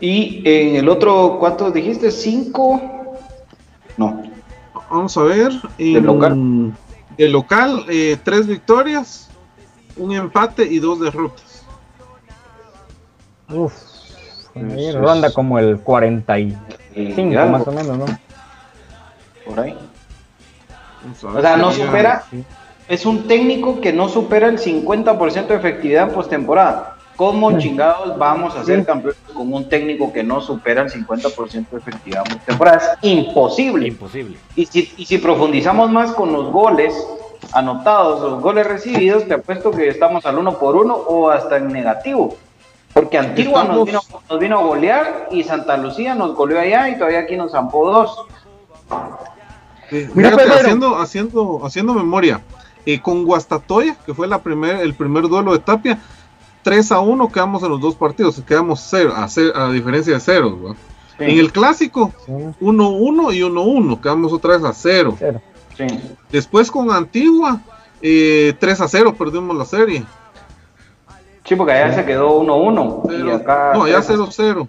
Y en el otro, ¿cuántos dijiste? ¿Cinco? No. Vamos a ver. ¿Del en- local? El local, eh, tres victorias, un empate y dos derrotas. Uf, ahí ronda como el 45 Y algo, más o menos, ¿no? Por ahí. Vamos a O sea, no supera. Es un técnico que no supera el 50% de efectividad en postemporada. ¿Cómo chingados vamos a ser Sí. campeones con un técnico que no supera el 50% de efectividad en postemporada? Es imposible. Imposible. Y si, y si profundizamos más con los goles anotados, los goles recibidos, te apuesto que estamos al uno por uno o hasta en negativo. Porque Antigua nos vino, nos vino a golear y Santa Lucía nos goleó allá y todavía aquí nos zampó dos. Sí, Mira, fíjate, haciendo, haciendo, haciendo memoria, eh, con Guastatoya, que fue la primer, el primer duelo de Tapia, 3 a 1 quedamos en los dos partidos, quedamos cero, a, cero- a diferencia de cero. ¿va? Sí, En el clásico, Sí, 1-1 y 1-1, quedamos otra vez a cero. cero. sí. Después con Antigua, eh, 3 a 0, perdimos la serie. Sí, porque allá se quedó 1-1 y Pero- acá no, ya 0-0.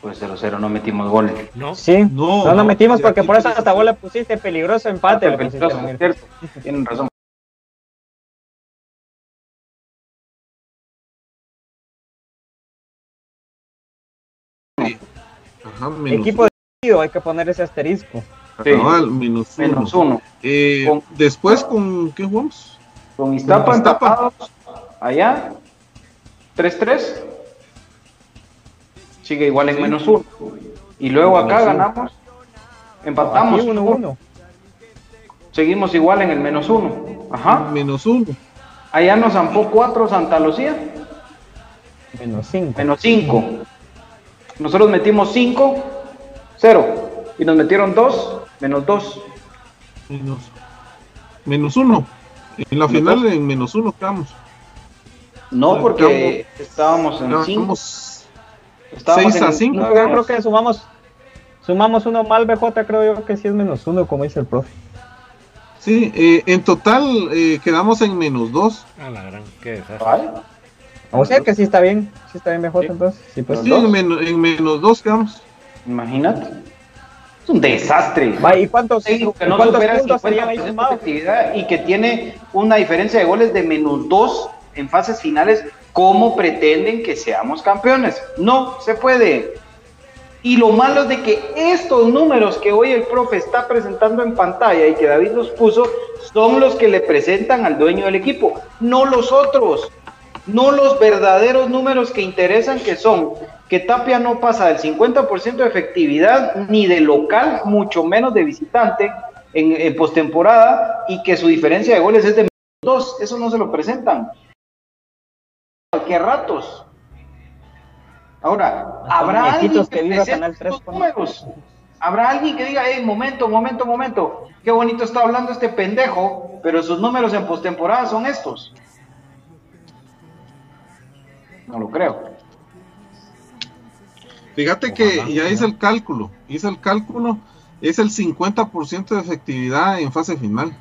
Pues 0-0 no metimos goles. ¿No? Sí, No, no nos metimos porque por eso hasta vos le pusiste peligroso empate. pusiste, Peligroso, mira. cierto. Tienen razón. Ajá, Equipo de partido, hay que poner ese asterisco. Sí, cabal, menos uno. menos uno. Eh, Con- después con, ¿qué jugamos? Con Iztapa Con Iztapa. allá 3-3. Sigue igual en menos 1. Y luego acá ganamos. Empatamos. 1-1. Seguimos igual en el menos 1. Ajá. Menos 1. Allá nos zampó 4 Santa Lucía. Menos 5. Menos 5. Nosotros metimos 5, 0. Y nos metieron 2, menos 2. Menos, menos 1. En la final en menos 1 quedamos. No, porque estábamos en 5. 6 a 5. No, yo creo que sumamos sumamos uno mal, BJ, creo yo que sí es menos 1, como dice el profe. Sí, eh, en total eh, quedamos en menos 2. A la gran, qué desastre. O sea que sí está bien, sí está bien BJ entonces. Sí, pues. sí en, menos, en menos 2 quedamos. Imagínate. Es un desastre. ¿Y cuántos, que no ¿cuántos puntos serían ahí actividad y que tiene una diferencia de goles de menos 2 en fases finales, ¿cómo pretenden que seamos campeones? No se puede. Y lo malo es de que estos números que hoy el profe está presentando en pantalla y que David los puso son los que le presentan al dueño del equipo, no los otros, no los verdaderos números que interesan que son que Tapia no pasa del 50% de efectividad ni de local, mucho menos de visitante en, en postemporada y que su diferencia de goles es de dos, eso no se lo presentan. ¿Qué ratos? Ahora, ¿habrá alguien que, que Canal 3 números? Habrá alguien que diga, hey, momento, momento, momento, qué bonito está hablando este pendejo, pero sus números en postemporada son estos. No lo creo. Fíjate que ya hice el cálculo, hice el cálculo, es el 50% de efectividad en fase final.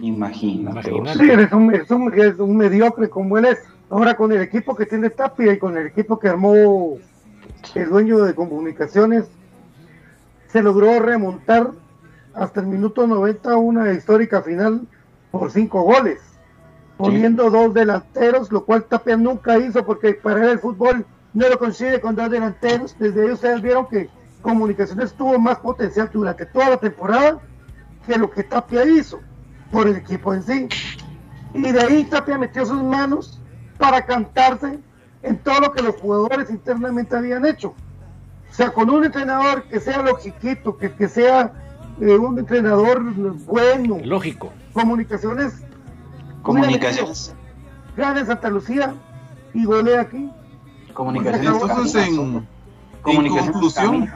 Imagínate. Sí, es un, es, un, es un mediocre como él es. Ahora con el equipo que tiene Tapia y con el equipo que armó el dueño de comunicaciones, se logró remontar hasta el minuto 90 una histórica final por cinco goles, poniendo dos delanteros, lo cual Tapia nunca hizo porque para él el fútbol no lo consigue con dos delanteros. Desde ahí ustedes vieron que Comunicaciones tuvo más potencial durante toda la temporada que lo que Tapia hizo por el equipo en sí. Y de ahí Tapia metió sus manos para cantarse en todo lo que los jugadores internamente habían hecho. O sea, con un entrenador que sea logiquito, que, que sea eh, un entrenador bueno. Lógico. Comunicaciones. Comunicaciones. Gana en Santa Lucía y golea aquí. Comunicaciones. Entonces, en, en conclusión,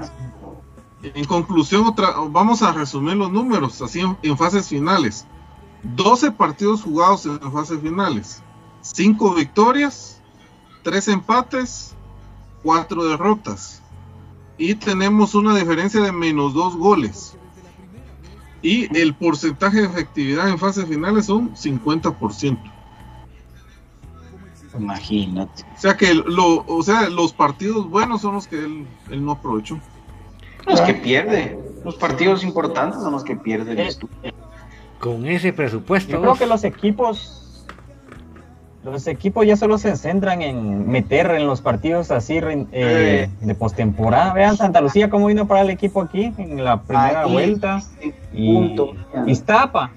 en conclusión, otra, vamos a resumir los números así en, en fases finales. 12 partidos jugados en fases finales. 5 victorias, 3 empates, 4 derrotas. Y tenemos una diferencia de menos 2 goles. Y el porcentaje de efectividad en fases finales son 50%. Imagínate. O sea que lo, o sea, los partidos buenos son los que él, él no aprovechó. Los que pierde. Los partidos importantes son los que pierden. Eh, Con ese presupuesto. Yo creo que los equipos los equipos ya solo se centran en meter en los partidos así eh, de postemporada. Vean Santa Lucía cómo vino para el equipo aquí en la primera Ahí, vuelta. Y punto. Iztapa.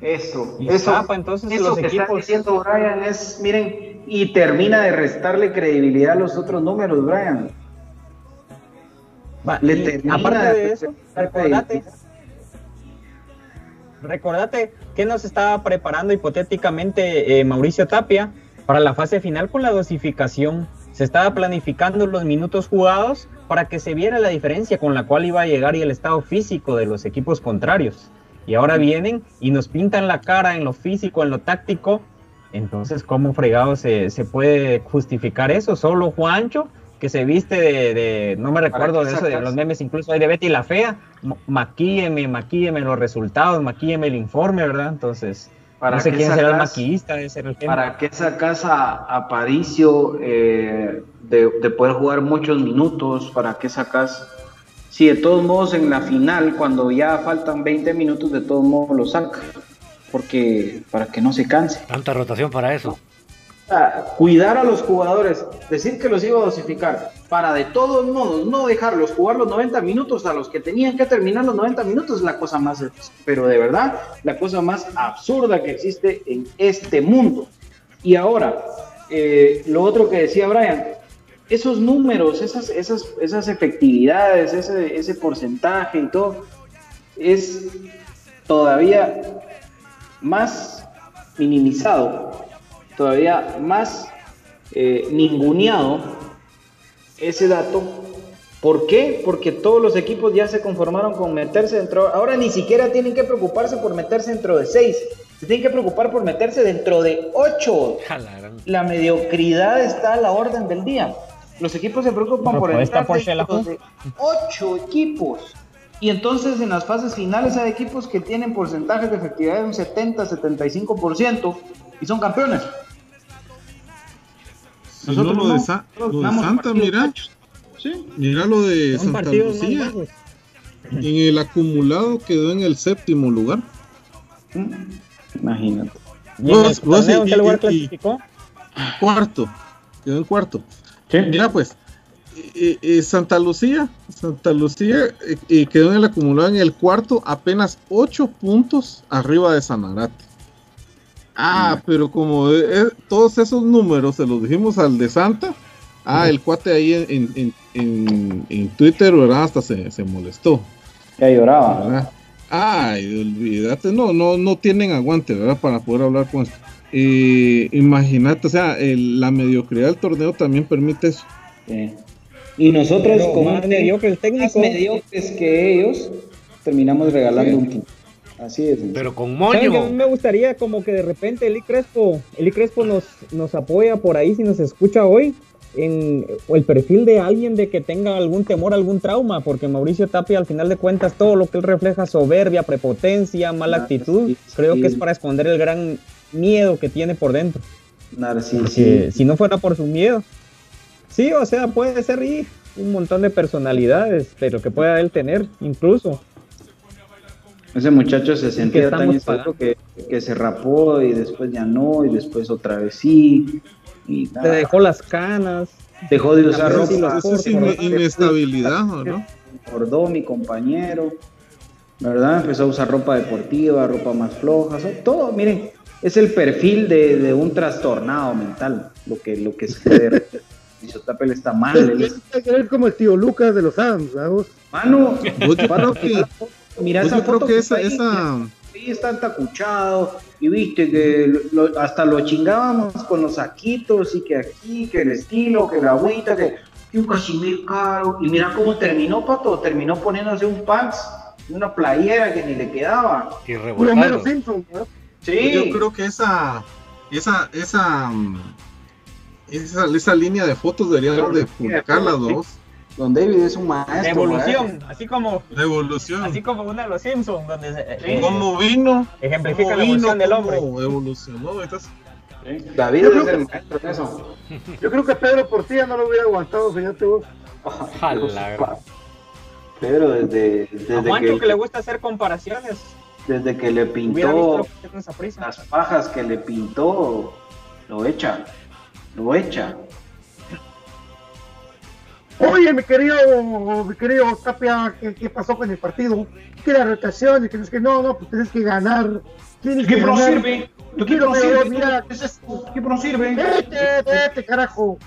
Eso, Iztapa, eso, entonces eso los que está equipos. diciendo Brian es, miren, y termina de restarle credibilidad a los otros números, Brian. Va, Le y termina aparte de de eso, recordate. Recordate que nos estaba preparando hipotéticamente eh, Mauricio Tapia para la fase final con la dosificación. Se estaba planificando los minutos jugados para que se viera la diferencia con la cual iba a llegar y el estado físico de los equipos contrarios. Y ahora vienen y nos pintan la cara en lo físico, en lo táctico. Entonces, ¿cómo fregado se, se puede justificar eso? Solo Juancho, que se viste de, de- no me recuerdo de eso, de los memes incluso hay de Betty la Fea, ma- maquílleme, maquílleme los resultados, maquílleme el informe, ¿verdad? Entonces, ¿Para no sé quién será el maquillista, debe ser el tema. ¿Para qué sacas a, a Paricio eh, de, de poder jugar muchos minutos? ¿Para qué sacas? Si de todos modos en la final, cuando ya faltan 20 minutos, de todos modos lo saca. Porque para que no se canse. Tanta rotación para eso. Cuidar a los jugadores, decir que los iba a dosificar, para de todos modos no dejarlos jugar los 90 minutos a los que tenían que terminar los 90 minutos es la cosa más, pero de verdad, la cosa más absurda que existe en este mundo. Y ahora, eh, lo otro que decía Brian, esos números, esas, esas, esas efectividades, ese, ese porcentaje y todo, es todavía más minimizado, todavía más eh, ninguneado ese dato. ¿Por qué? Porque todos los equipos ya se conformaron con meterse dentro. Ahora ni siquiera tienen que preocuparse por meterse dentro de seis. Se tienen que preocupar por meterse dentro de ocho. La mediocridad está a la orden del día. Los equipos se preocupan por entrar dentro de ocho equipos. Y entonces en las fases finales hay equipos que tienen porcentajes de efectividad de un 70-75% y son campeones. Si no, lo de, Sa- lo de Santa, mira. Mira lo de Son Santa Lucía. En el acumulado quedó en el séptimo lugar. Imagínate. ¿Y en Vos- qué lugar y- clasificó? Cuarto. Quedó en cuarto. Mira pues. eh, eh, Santa Lucía, Santa Lucía eh, eh, quedó en el acumulado en el cuarto, apenas 8 puntos arriba de Sanarate. Ah, pero como eh, eh, todos esos números se los dijimos al de Santa, ah, el cuate ahí en, en, en- en- en Twitter, ¿verdad? Hasta se, se molestó. Ya lloraba. ¿verdad? Ay, olvídate, no, no, no tienen aguante, ¿verdad? Para poder hablar con esto. Eh, imagínate, o sea, el- la mediocridad del torneo también permite eso. Y nosotros, Pero como más mediocre el técnico. más mediocres que ellos, terminamos regalando Sí. un quinto. Así es. Pero con ¿Saben que a mí me gustaría como que de repente Eli Crespo, Eli Crespo nos, nos apoya por ahí si nos escucha hoy en o el perfil de alguien de que tenga algún temor, algún trauma, porque Mauricio Tapia al final de cuentas todo lo que él refleja soberbia, prepotencia, mala actitud, creo que es para esconder el gran miedo que tiene por dentro. Porque si no fuera por su miedo. Sí, o sea, puede ser y un montón de personalidades, pero que pueda él tener incluso. Ese muchacho se sentía tan inseguro que, que se rapó y después ya no, y después otra vez sí. Y nada. dejó las canas. Dejó de usar ropa. Eso es ine- inestabilidad, ¿no? Engordó mi compañero, ¿verdad? Empezó a usar ropa deportiva, ropa más floja, so- todo, miren, es el perfil de, de un trastornado mental, lo que, lo que se [laughs] Isotapel está mal. él es- como el tío Lucas de los Adams, ¿sabes? Mano, yo creo que, mira pues esa yo creo foto que está esa, ahí, esa, Sí, está tacuchado y viste que lo- hasta lo chingábamos con los saquitos y que aquí, que el estilo, que la agüita, que, que un cachemir caro. Y mira cómo terminó, Pato, terminó poniéndose un pants, una playera que ni le quedaba. Y ¿no? Sí. Yo creo que esa, esa, esa, mm, esa, esa línea de fotos deberían de publicarla dos. Don David es un maestro. De evolución, así como De evolución. así como una de los Simpsons, donde se, eh, ¿Cómo vino? ejemplifica ¿Cómo la evolución vino? del hombre. ¿Cómo evolucionó? ¿eh? David Yo es el que- maestro en eso. [laughs] Yo creo que Pedro Portilla no lo hubiera aguantado, fíjate vos. Pedro, desde, desde, A Juancho que, que le gusta hacer comparaciones. desde que le pintó que las pajas que le pintó, lo echa, lo echa. Oye, mi querido, mi querido Tapia, ¿qué, qué pasó con el partido? Que la rotación, y que es que no, no, pues tienes que ganar. Tienes Tu que ganar. sirve, tu equipo no sirve, mira, ese es- no sirve. vete, vete, carajo.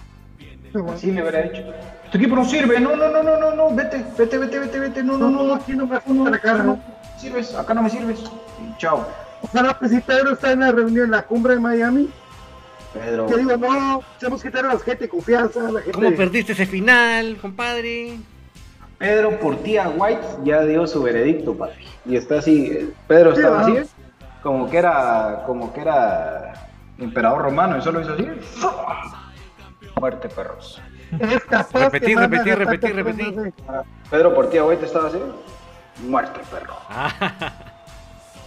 Así le hubiera dicho. Tu equipo no sirve, no, no, no, no, no, no, vete, vete, vete, vete, vete, no, no, no, no, aquí no me gusta la cara. no, sirves, acá no me sirves. Chao. Ojalá pues si Pedro está en la reunión en la cumbre de Miami, Pedro. que digo, no, tenemos que tener a la gente de confianza, a la gente... ¿Cómo perdiste ese final, compadre? Pedro Portía White ya dio su veredicto, papi. Y está así, Pedro estaba así, como que era, como que era emperador romano y solo hizo así. Muerte, perros. Tantas repetí. cosas, eh. Pedro Portía White estaba así. Muerte, perro. [laughs]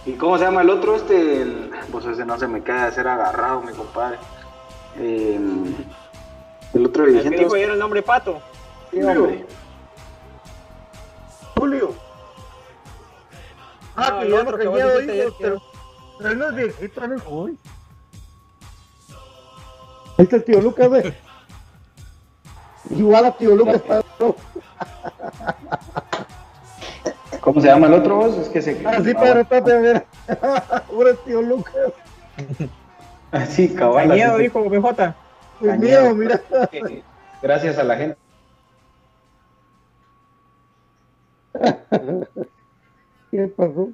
¿Y cómo se llama el otro? Este, el, pues ese no se me cae de ser agarrado, mi compadre. Eh, el otro dirigente. dijo ayer el nombre Pato. Sí, hombre. Julio. Ah, No, que el otro no que oído, ayer, pero, pero él no es viejito, no es joven. Ahí está el tío Lucas, ve. Igual a tío Lucas, [laughs] Pedro. ¿Cómo se llama el otro vos? Es que se. Así Pedro Tapia, mira. [laughs] Ahora es tío Lucas. [laughs] Así, cabal. Cañedo dijo BJ. Mío, mira. [laughs] Gracias a la gente. ¿Qué pasó?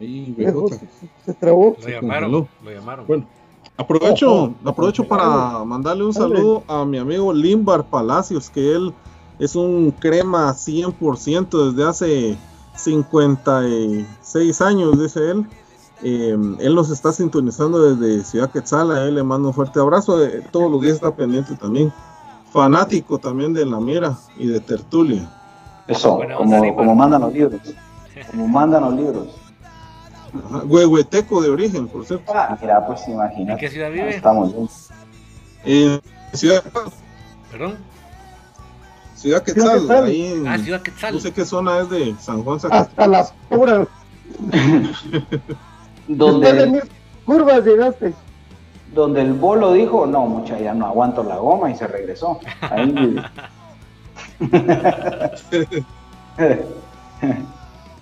Ahí, Lejos, BJ. Se trabó. Lo llamaron, lo llamaron. Bueno, aprovecho, aprovecho para mandarle un saludo a mi amigo Limbar Palacios, que él es un crema 100% desde hace 56 años, dice él. Eh, él nos está sintonizando desde Ciudad Quetzal, a él le mando un fuerte abrazo, eh, todos los días está pendiente también. Fanático también de la mira y de tertulia. Eso, como, como mandan los libros. Como mandan los libros. Ajá, Huehueteco de origen, por cierto. Ah, mira, pues ¿En imagínate. qué ciudad vive? Estamos bien. Eh, Ciudad, ¿Perdón? Ciudad Quetzal, Quetzal. ahí en, Ah, Ciudad Quetzal. no sé qué zona es de San Juan Zacatecas. Hasta las puras. [laughs] De Donde, mil curvas llegaste. donde el bolo dijo, no, mucha, ya no aguanto la goma y se regresó. Ahí. [laughs]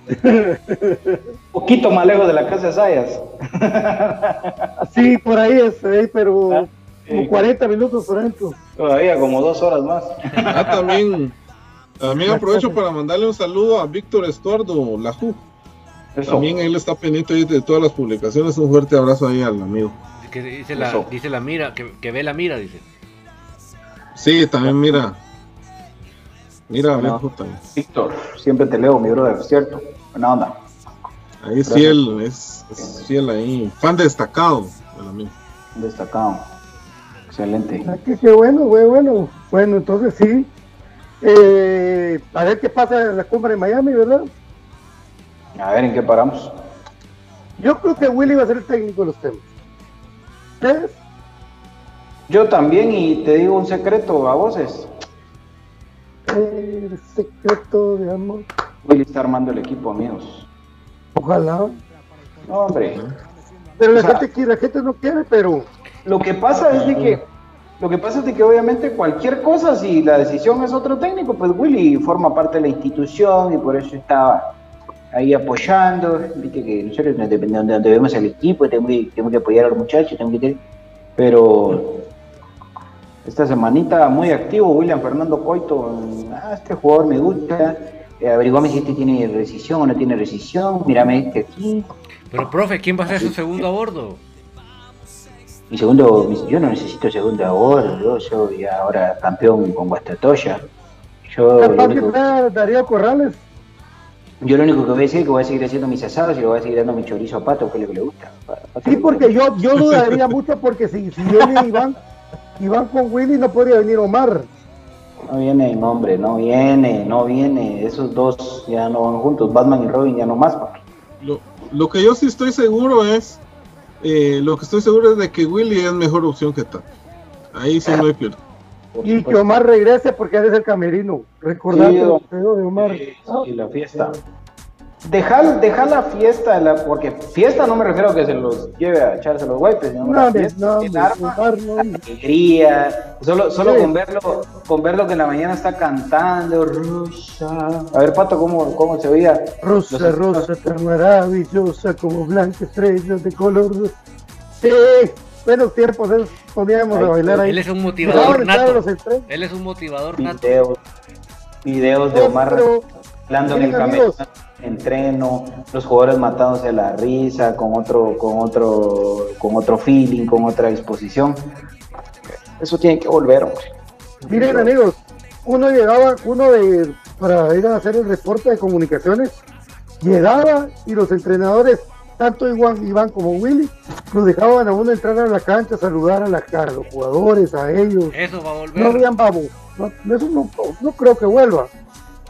[laughs] Poquito más lejos de la casa de Sayas. Sí, por ahí es, eh, pero Ah, como sí. 40 minutos por dentro. Todavía como dos horas más. Ah, también, también aprovecho para mandarle un saludo a Víctor Estuardo Lajú. Eso. También él está pendiente de todas las publicaciones. Un fuerte abrazo ahí al amigo. Que dice la, Eso. dice la mira, que, que ve la mira, dice. Sí, también mira. Mira. Bejo también. Víctor, siempre te leo, mi brother, ¿cierto? Buena onda. Ahí es fiel, es, es fiel ahí. Fan destacado del amigo. Destacado. Excelente. Ah, Qué, qué bueno, güey, bueno. Bueno, entonces sí. Eh, a ver qué pasa en la cumbre de Miami, ¿verdad? A ver en qué paramos. Yo creo que Willy va a ser el técnico de los temas. ¿Ustedes? Yo también, y te digo un secreto a voces. El secreto de amor. Willy está armando el equipo, amigos. Ojalá. No, hombre. Pero la O sea- gente la gente no quiere, pero Lo que pasa es de que, lo que pasa es de que obviamente cualquier cosa, si la decisión es otro técnico, pues Willy forma parte de la institución y por eso estaba ahí apoyando. Viste que nosotros nos dependemos de donde vemos el equipo, tenemos que, tenemos que apoyar a los muchachos, tenemos que tener- pero esta semanita muy activo William Fernando Coito, ah, este jugador me gusta, eh, averiguame si este tiene rescisión o no tiene rescisión, mírame este aquí. Pero, profe, ¿quién va a ser su segundo a bordo? Mi segundo, mi- yo no necesito segundo ahora, yo soy ahora campeón con Guastatoya. Yo lo, capaz único, Darío Corrales. yo lo único que voy a decir es que voy a seguir haciendo mis asados y le voy a seguir dando mi chorizo a Pato, que es lo que le gusta. Sí, porque yo, yo dudaría mucho porque si, si viene Iván, Iván con Willy no podría venir Omar. No viene, hombre, no viene, no viene. Esos dos ya no van juntos, Batman y Robin ya no más. papi. Lo, lo que yo sí estoy seguro es. Eh, lo que estoy seguro es de que Willy es mejor opción que Tata. Ahí sí no hay pierde. Y que. Omar regrese porque eres el camerino. Recordate Sí, el de Omar. Y la fiesta. Dejar, dejar la fiesta, la, porque fiesta no me refiero a que se los lleve a echarse los wipes, sino No, la hombre, fiesta, no, el arma, no, alegría, solo, solo Sí. con verlo, con verlo que en la mañana está cantando, Rosa. A ver, Pato, ¿cómo, cómo se veía? Rosa, Los- rosa, tan maravillosa como blanca estrella de color. Sí, buenos tiempos, eh, poníamos a bailar ahí. Él es un motivador nato. Él es un motivador nato. Videos, videos de Omar hablando en el amigos. Entreno, los jugadores matándose la risa, con otro, con otro, con otro feeling, con otra disposición. Eso tiene que volver, hombre. Miren amigos, uno llegaba, uno de, para ir a hacer el reporte de comunicaciones, llegaba y los entrenadores, tanto Iván, Iván como Willy, nos dejaban a uno entrar a la cancha, saludar a, la, a los jugadores, a ellos. Eso va a No volver. habían babo, no, eso no, no creo que vuelva,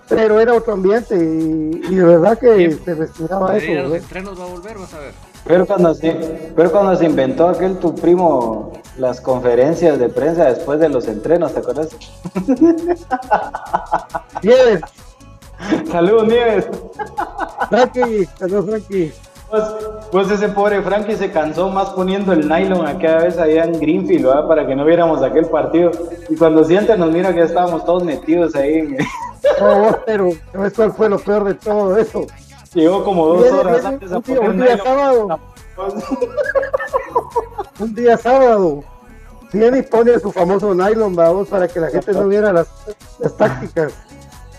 pero era otro ambiente y, y de verdad que Bien. se respiraba a eso. los ¿no? entrenos va a volver, vas a ver. Pero cuando se, pero cuando se inventó aquel tu primo las conferencias de prensa después de los entrenos, ¿te acuerdas? [laughs] Nieves, Saludos, Nieves. Frankie, saludos Frankie. Pues, pues ese pobre Frankie se cansó más poniendo el nylon aquella vez allá en Greenfield, ¿verdad? Para que no viéramos aquel partido. Y cuando siente nos mira que ya estábamos todos metidos ahí. en- No, pero eso fue lo peor de todo eso. Llegó como dos horas antes a un día- poner un día nylon. sábado. un día sábado, viene y pone su famoso nylon, vamos, para que la gente no viera las, las tácticas.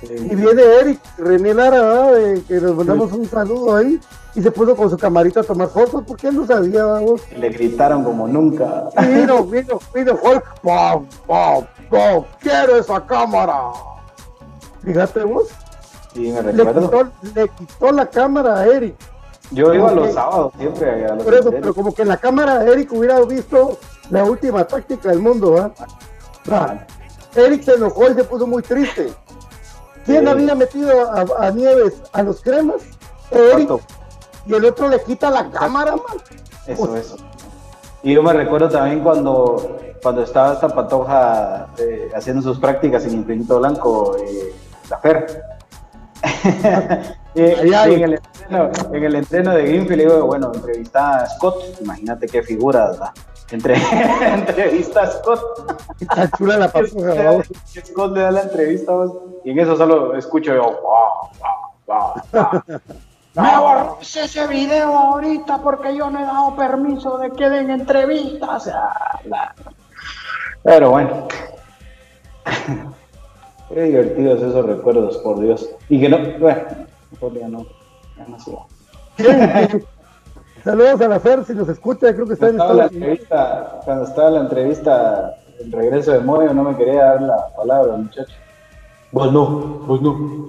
Y viene Eric René Lara, que nos mandamos un saludo ahí, y se puso con su camarita a tomar fotos porque él no sabía, vamos. Le gritaron como nunca. Vino, vino, vino Hulk, ¡pum, pum, pum! ¡Quiero esa cámara! Fíjate vos. Sí, me Le recuerdo. quitó, le quitó la cámara a Eric. Yo iba los sábados siempre a los Por eso, pero como que en la cámara Eric hubiera visto la última táctica del mundo, ¿ah? Ah, Eric se enojó y se puso muy triste. ¿Quién Sí. había metido a, a Nieves a los cremas? Eric. Y el otro le quita la cámara, man. Eso, eso. Y yo me recuerdo también cuando, cuando estaba esta patoja eh, haciendo sus prácticas en Infinito Blanco, eh, la Fer. [laughs] Eh. En, el entreno, en el entreno de Greenfield, digo, bueno, entrevista a Scott, imagínate qué figura, ¿verdad? Entre, [laughs] entrevista a Scott. Está chula la [laughs] vamos. Scott le da la entrevista vos, y en eso solo escucho yo, wow, wow, wow, wow. Me borró ese video ahorita porque yo no he dado permiso de que den entrevistas. Ah, Pero bueno. Qué divertidos esos recuerdos, por Dios. Y que no, bueno, mejor ya no. Ya no sigo. [laughs] Saludos a la Fer, si nos escucha, creo que está en Cuando estaba, la cuando estaba la entrevista, el regreso de Moyo, no me quería dar la palabra, muchacho. Vos no, vos no.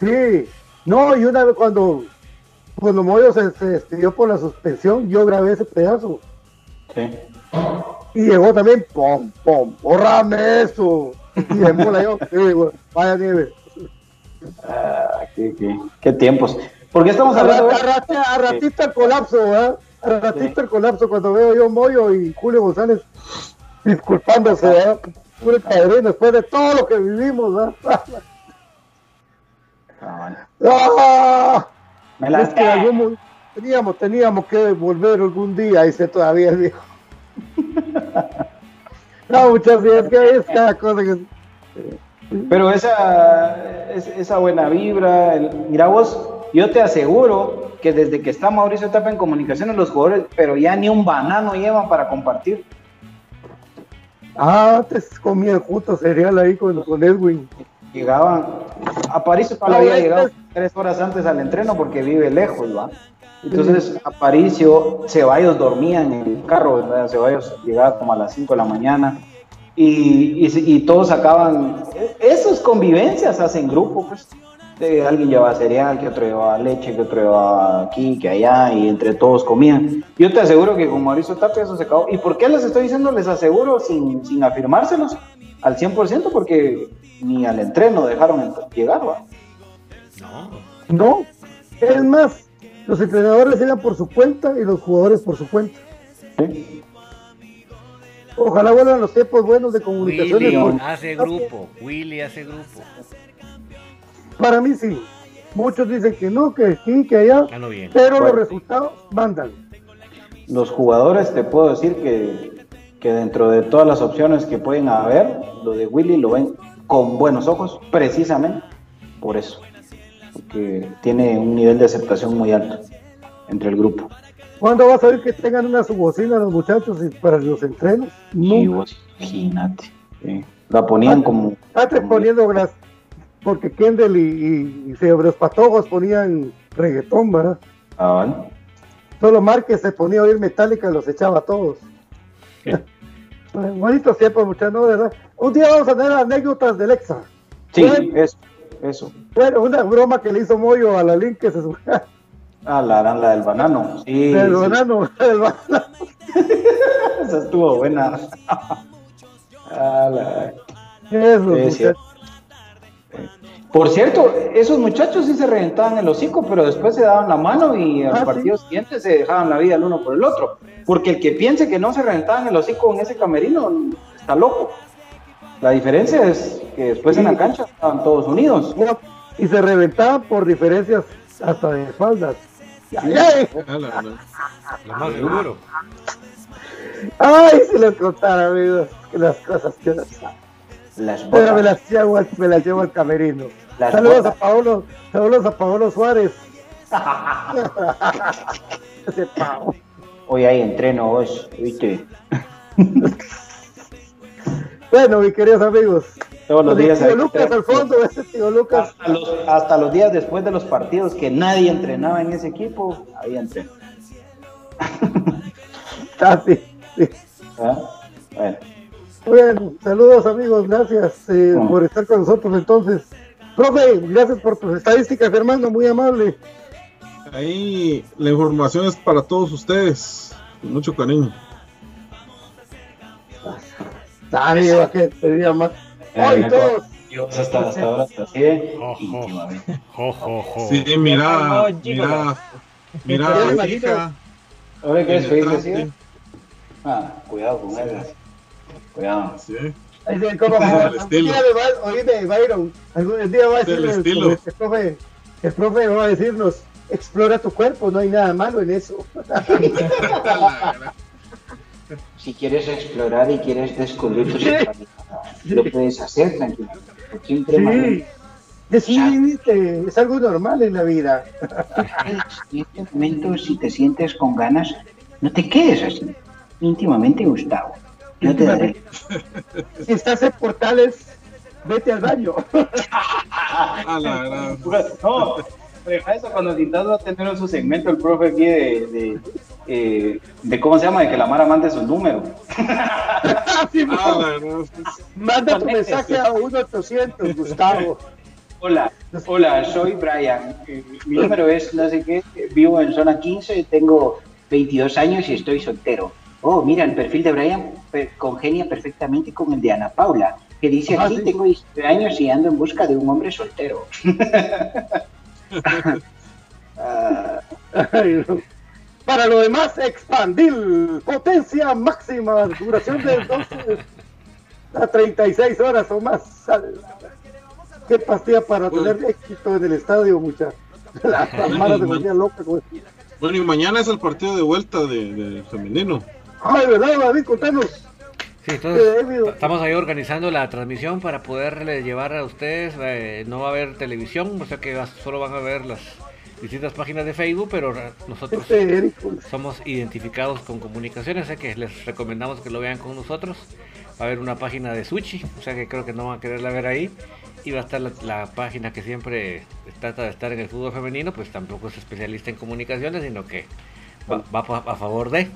Sí, no, y una vez cuando, cuando Moyo se, se despidió por la suspensión, yo grabé ese pedazo. Sí. Y llegó también, pom, pom, borrame eso. Y de mola yo, sí, vaya nieve. Ah, qué, qué, qué tiempos. ¿Por qué estamos hablando a rat- a ratito el colapso, ¿verdad? A ratito el colapso cuando veo yo Moyo y Julio González disculpándose, ¿verdad? Julio Padrino, después de todo lo que vivimos, ¿verdad? ¡Ah! [laughs] Me la- Es que algún teníamos, teníamos que volver algún día, dice todavía el viejo. [laughs] no, muchas veces que es cada cosa que... Pero esa, es- esa buena vibra, el- mira vos, yo te aseguro que desde que está Mauricio Tapa en comunicaciones los jugadores, pero ya ni un banano llevan para compartir. Ah, antes comían juntos cereal ahí con, con Edwin. Llegaban, Aparicio Ah, todavía llegado tres horas antes al entreno porque vive lejos, ¿va? Entonces, Aparicio, Ceballos dormían en el carro, ¿verdad? Ceballos llegaba como a las 5 de la mañana y, y, y todos sacaban, e- esas convivencias hacen grupo, pues. Eh, alguien llevaba cereal, que otro llevaba leche, que otro llevaba aquí, que allá, y entre todos comían. Yo te aseguro que con Mauricio Tapia eso se acabó. ¿Y por qué les estoy diciendo? Les aseguro sin, sin afirmárselos al 100%, porque ni al entreno dejaron llegar, ¿va? No, es más, los entrenadores eran por su cuenta y los jugadores por su cuenta. Ojalá vuelvan los tiempos buenos de comunicaciones. Willy hace grupo, Willy hace grupo. Para mí sí. Muchos dicen que no, que aquí, que allá, pero los resultados mandan. Los jugadores, te puedo decir que, que dentro de todas las opciones que pueden haber, lo de Willy lo ven con buenos ojos, precisamente por eso. Porque tiene un nivel de aceptación muy alto entre el grupo. ¿Cuándo vas a ver que tengan una subocina los muchachos para los entrenos? Nunca. imagínate. sí. La ponían como. Antes poniendo las, porque Kendall y, y, y los patojos ponían reggaetón, ¿verdad? Ah, ¿vale? Solo Márquez se ponía a oír metálica y los echaba a todos. [laughs] Bueno, Bonitos tiempos, muchachos, ¿no? ¿verdad? Un día vamos a tener anécdotas del Exa. Sí, Bueno, eso, bueno, una broma que le hizo Moyo a la Link que se subía Ah, la la del banano. Sí, del sí. banano, del banano. [laughs] Esa estuvo buena. [laughs] Ah, la- Eso, Sí, muchachos. cierto. Por cierto, esos muchachos sí se reventaban el hocico, pero después se daban la mano y al Ah, partido siguiente se dejaban la vida el uno por el otro. Porque el que piense que no se reventaban el hocico en ese camerino está loco. La diferencia es que después en la cancha estaban todos unidos. Bueno, Y se reventaban por diferencias hasta de espaldas. Ay, ay, Lo más seguro. ay, si les contara, amigos, que las cosas que las Las Pero me las llevo al, me las llevo al camerino. Las saludos botas. a Paolo, saludos a Paolo Suárez. [laughs] Ese. Hoy hay entreno, vos, ¿viste? [laughs] bueno, mis queridos amigos. Todos los días. Tío Lucas al fondo, ese tío Lucas. Hasta los, hasta los días después de los partidos que nadie entrenaba en ese equipo, había entreno. [laughs] Ah, sí, sí. ¿Ah? Bueno. Bueno, saludos amigos, gracias eh, por estar con nosotros entonces. Profe, gracias por tus estadísticas, hermano, muy amable. Ahí la información es para todos ustedes, con mucho cariño. Dale, va que te más. Hoy todos. Dios, hasta, hasta ahora hasta así, ¿eh? Sí, mira, mira, mira, Ya me hija. Oye, ¿qué es feliz así? Ah, cuidado con él. Cuidado. Sí. El estilo. le va, oye, de Byron, algún día va a el el, profe, el profe va a decirnos, explora tu cuerpo, no hay nada malo en eso. [laughs] Si quieres explorar y quieres descubrir tu sexualidad, lo puedes hacer tranquilo. Siempre Sí, Manuel, decidiste, es algo normal en la vida. en este momento, si te sientes con ganas, no te quedes así. Íntimamente, Gustavo. Yo te daré. Si estás en portales, vete al baño. [laughs] A la gran. No, deja eso cuando Tintado va a tener su segmento, el profe aquí de, de, eh, de cómo se llama, de que la Mara mande su número. [laughs] Sí, A la gran. Manda tu mensaje a 1-800, Gustavo. [laughs] Hola, hola, soy Brian. Eh, Mi número es no sé qué, vivo en zona 15, tengo 22 años y estoy soltero. Oh, mira, el perfil de Brian congenia perfectamente con el de Ana Paula, que dice Ah, aquí, sí. tengo 19 años y ando en busca de un hombre soltero. [laughs] Ah, Ay, no. Para lo demás, expandir potencia máxima, duración de 12 a 36 horas o más. Qué pastilla para tener éxito en el estadio, muchachos. La, la Mara se volvía loca con eso. Bueno, y mañana es el partido de vuelta de, de femenino. Ay, ¿verdad, David? Contanos. Sí, entonces estamos ahí organizando la transmisión para poderle llevar a ustedes. eh, no va a haber televisión, o sea que solo van a ver las distintas páginas de Facebook, pero nosotros este Eric, somos identificados con comunicaciones, así que les recomendamos que lo vean con nosotros. Va a haber una página de Sushi, o sea que creo que no van a quererla ver ahí. Y va a estar la, la página que siempre trata de estar en el fútbol femenino, pues tampoco es especialista en comunicaciones, sino que va, va a a favor de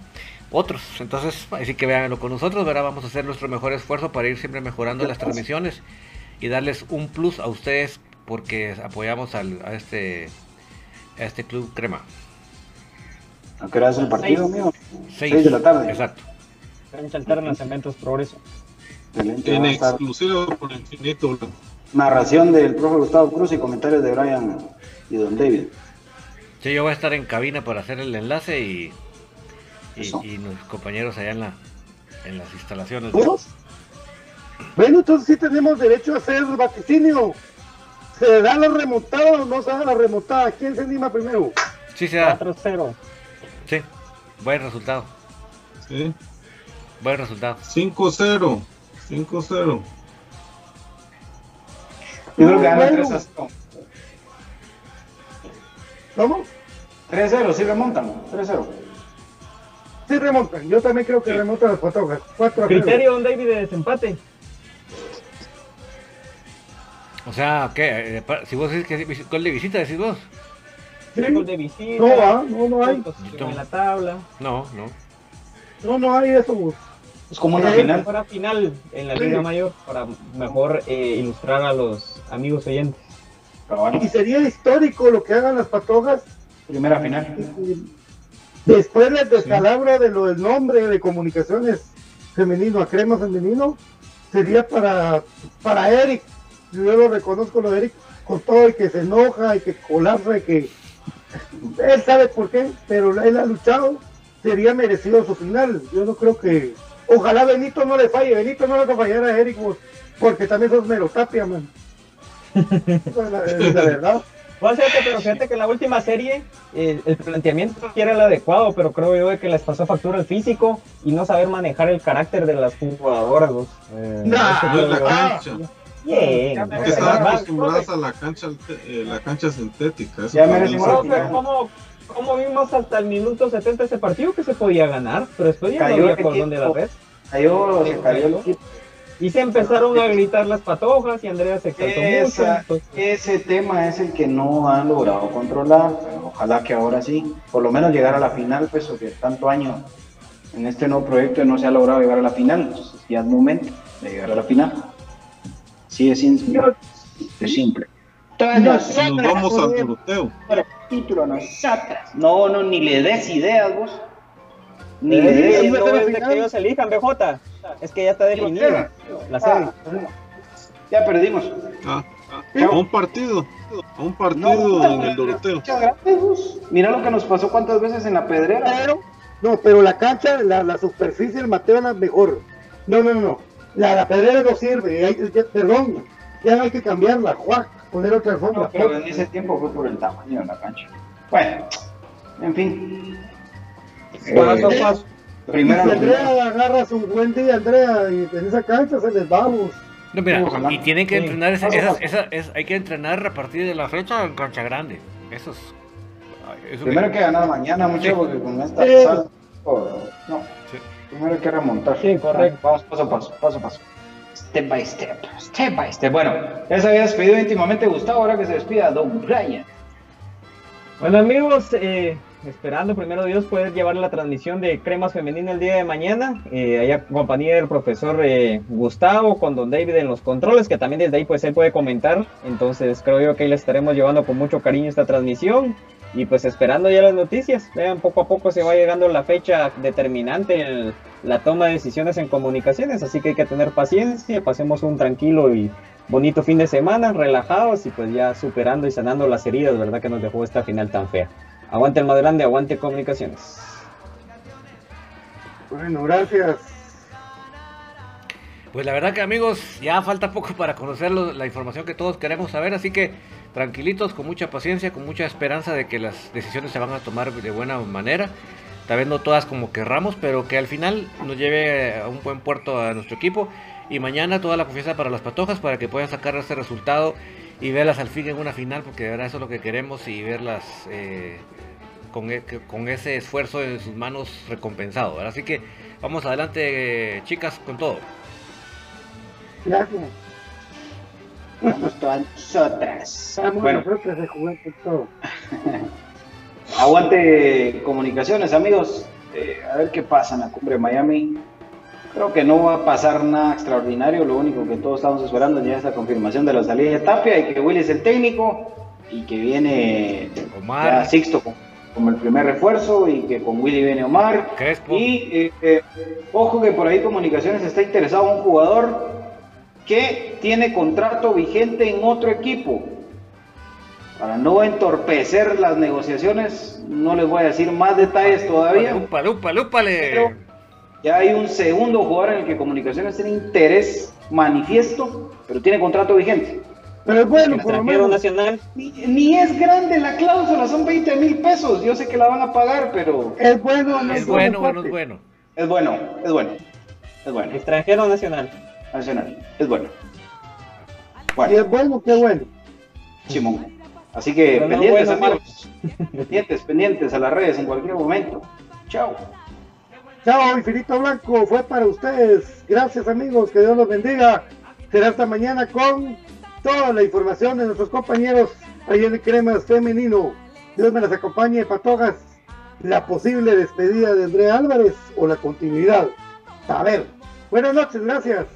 otros. Entonces, así que véanlo con nosotros, ¿verdad? Vamos a hacer nuestro mejor esfuerzo para ir siempre mejorando las transmisiones y darles un plus a ustedes porque apoyamos al- a este a este club crema. ¿A qué hora es el partido, Seis. amigo? Seis. Seis de la tarde. Exacto. Cancha alterna, Cementos Progreso. Excelente, En exclusivo por infinito. bro. narración del profe Gustavo Cruz y comentarios de Brian y Don David. Sí, yo voy a estar en cabina para hacer el enlace y, y, y los compañeros allá en la en las instalaciones. ¿Todos? Bueno, entonces sí tenemos derecho a hacer vaticinio. ¿Se da la remontada o no se da la remontada? ¿Quién se anima primero? Sí, se da. 4-0. Sí. Buen resultado. Sí. Buen resultado. 5-0. 5-0. Yo creo que gana Bueno. 3 a 0. ¿Cómo? 3-0, sí remontan. 3-0. Sí remontan. Yo también creo que remontan las patojas. 4 a 0. Criterio, Don David, de desempate. O sea, ¿qué? Eh, Si vos decís que es gol de visita, decís vos. Sí. Gol de visita. No va, no, no hay. En la tabla. No, no. No, no hay eso. Es como una Eh, final. Fuera final en la Sí. Liga Mayor para mejor eh, ilustrar a los amigos oyentes. Y sería histórico lo que hagan las patojas Primera final. después del descalabro de lo del nombre de comunicaciones femenino a crema femenino. Sería para, para Eric. Yo lo reconozco lo de Eric con todo y que se enoja y que colapsa y que él sabe por qué, pero él ha luchado. Sería merecido su final. Yo no creo que. Ojalá Benito no le falle. Benito no le va a fallar a Eric vos, porque también sos merotapia, man. [laughs] La, es la verdad. Bueno, fíjate, pero fíjate que la última serie eh, el planteamiento era el adecuado, pero creo yo de que les pasó factura el físico y no saber manejar el carácter de las jugadoras. vos. Eh, Nah, No la cancha. Bien. Que están acostumbradas a la cancha, eh, la cancha sintética. Eso Ya se- Profe, ¿cómo, ¿Cómo vimos hasta el minuto 70 ese partido que se podía ganar? Pero después ya Cayó no había el por dónde la red. Cayó, se cayó el equipo. Y se empezaron a gritar las patojas y Andrea se exaltó mucho. Esa- ese tema es el que no han logrado controlar. pero ojalá que ahora sí, por lo menos llegar a la final, pues, porque tanto año en este nuevo proyecto no se ha logrado llegar a la final. Entonces ya es momento de llegar a la final. Sí, es simple. Es simple. Nos vamos título, nosotras. No, no, ni le des ideas vos. Ni le des no es de que ellos elijan, BJ. Es que ya está definida la serie. Ya perdimos. Ah, ah, a un partido. A un partido en el Doroteo. Muchas gracias, vos. Mira lo que nos pasó cuántas veces en la pedrera. Pero, no, pero la cancha, la, la superficie del Mateo es la mejor. No, no, no. La, la pedrera no sirve. hay- ya- perdón, ya hay que cambiarla. Juac, poner otra alfombra. No, pero en ese tiempo fue por el tamaño de la cancha. Bueno, en fin. Paso a Eh, paso. Primero si lo primero. Andrea agarra su buen día, Andrea, y en esa cancha se les vamos. No, mira, Ojalá. y tienen que Sí. entrenar, esas- hay que entrenar a partir de la fecha en cancha grande. Eso es. eso Primero hay que ganar mañana, mucho, Sí. porque con esta Sí. sal- oh, No, primero hay que remontar. Sí, correcto. Vamos paso a paso, paso a paso. Step by step, step by step. Bueno, ya se había despedido íntimamente Gustavo, ahora que se despida Don Brian. Bueno amigos, eh, esperando primero Dios poder llevar la transmisión de Cremas Femenina el día de mañana, eh, allá en compañía del profesor eh, Gustavo con Don David en los controles, que también desde ahí pues él puede comentar, entonces creo yo que ahí le estaremos llevando con mucho cariño esta transmisión y pues esperando ya las noticias, vean poco a poco se va llegando la fecha determinante en la toma de decisiones en comunicaciones, así que hay que tener paciencia, pasemos un tranquilo y bonito fin de semana, relajados y pues ya superando y sanando las heridas, ¿verdad? Que nos dejó esta final tan fea. Aguante el más grande, aguante comunicaciones. Bueno, gracias. Pues la verdad que amigos, ya falta poco para conocer la información que todos queremos saber, así que tranquilitos, con mucha paciencia, con mucha esperanza de que las decisiones se van a tomar de buena manera. Tal vez no todas como querramos, pero que al final nos lleve a un buen puerto a nuestro equipo. Y mañana toda la confianza para las patojas para que puedan sacar este resultado y verlas al fin en una final, porque de verdad eso es lo que queremos y verlas eh, con, e- con ese esfuerzo en sus manos recompensado. Así que vamos adelante, chicas, con todo. Gracias. Vamos todas nosotras. Estamos Bueno, nosotros de jugar con todo. [laughs] aguante comunicaciones, amigos. Eh, a ver qué pasa en la cumbre de Miami. Creo que no va a pasar nada extraordinario. Lo único que todos estamos esperando es ya esa confirmación de la salida de Tapia y que Willy es el técnico y que viene Omar. ya Sixto como, como el primer refuerzo y que con Willy viene Omar. Crespo. Y eh, eh, ojo que por ahí Comunicaciones está interesado en un jugador que tiene contrato vigente en otro equipo. Para no entorpecer las negociaciones, no les voy a decir más detalles todavía. Lupa, lupa, lúpale. Pero ya hay un segundo jugador en el que Comunicaciones tiene interés manifiesto, pero tiene contrato vigente. Pero es bueno, por lo Extranjero menos. nacional. Ni, ni es grande la cláusula, son 20 mil pesos. Yo sé que la van a pagar, pero Es bueno, no Es es bueno, bueno, bueno, es bueno. es bueno, es bueno, es bueno. Extranjero nacional. Nacional, es bueno. Bueno, es bueno, qué bueno. Simón. Así que Pero no pendientes, bueno, amigos. pendientes, pendientes a las redes en cualquier momento. Chao. Chao, Infinito Blanco, fue para ustedes. Gracias, amigos, que Dios los bendiga. Será hasta mañana con toda la información de nuestros compañeros ahí en Cremas Femenino. Dios me las acompañe, patogas. La posible despedida de Andrea Álvarez o la continuidad. A ver. Buenas noches, gracias.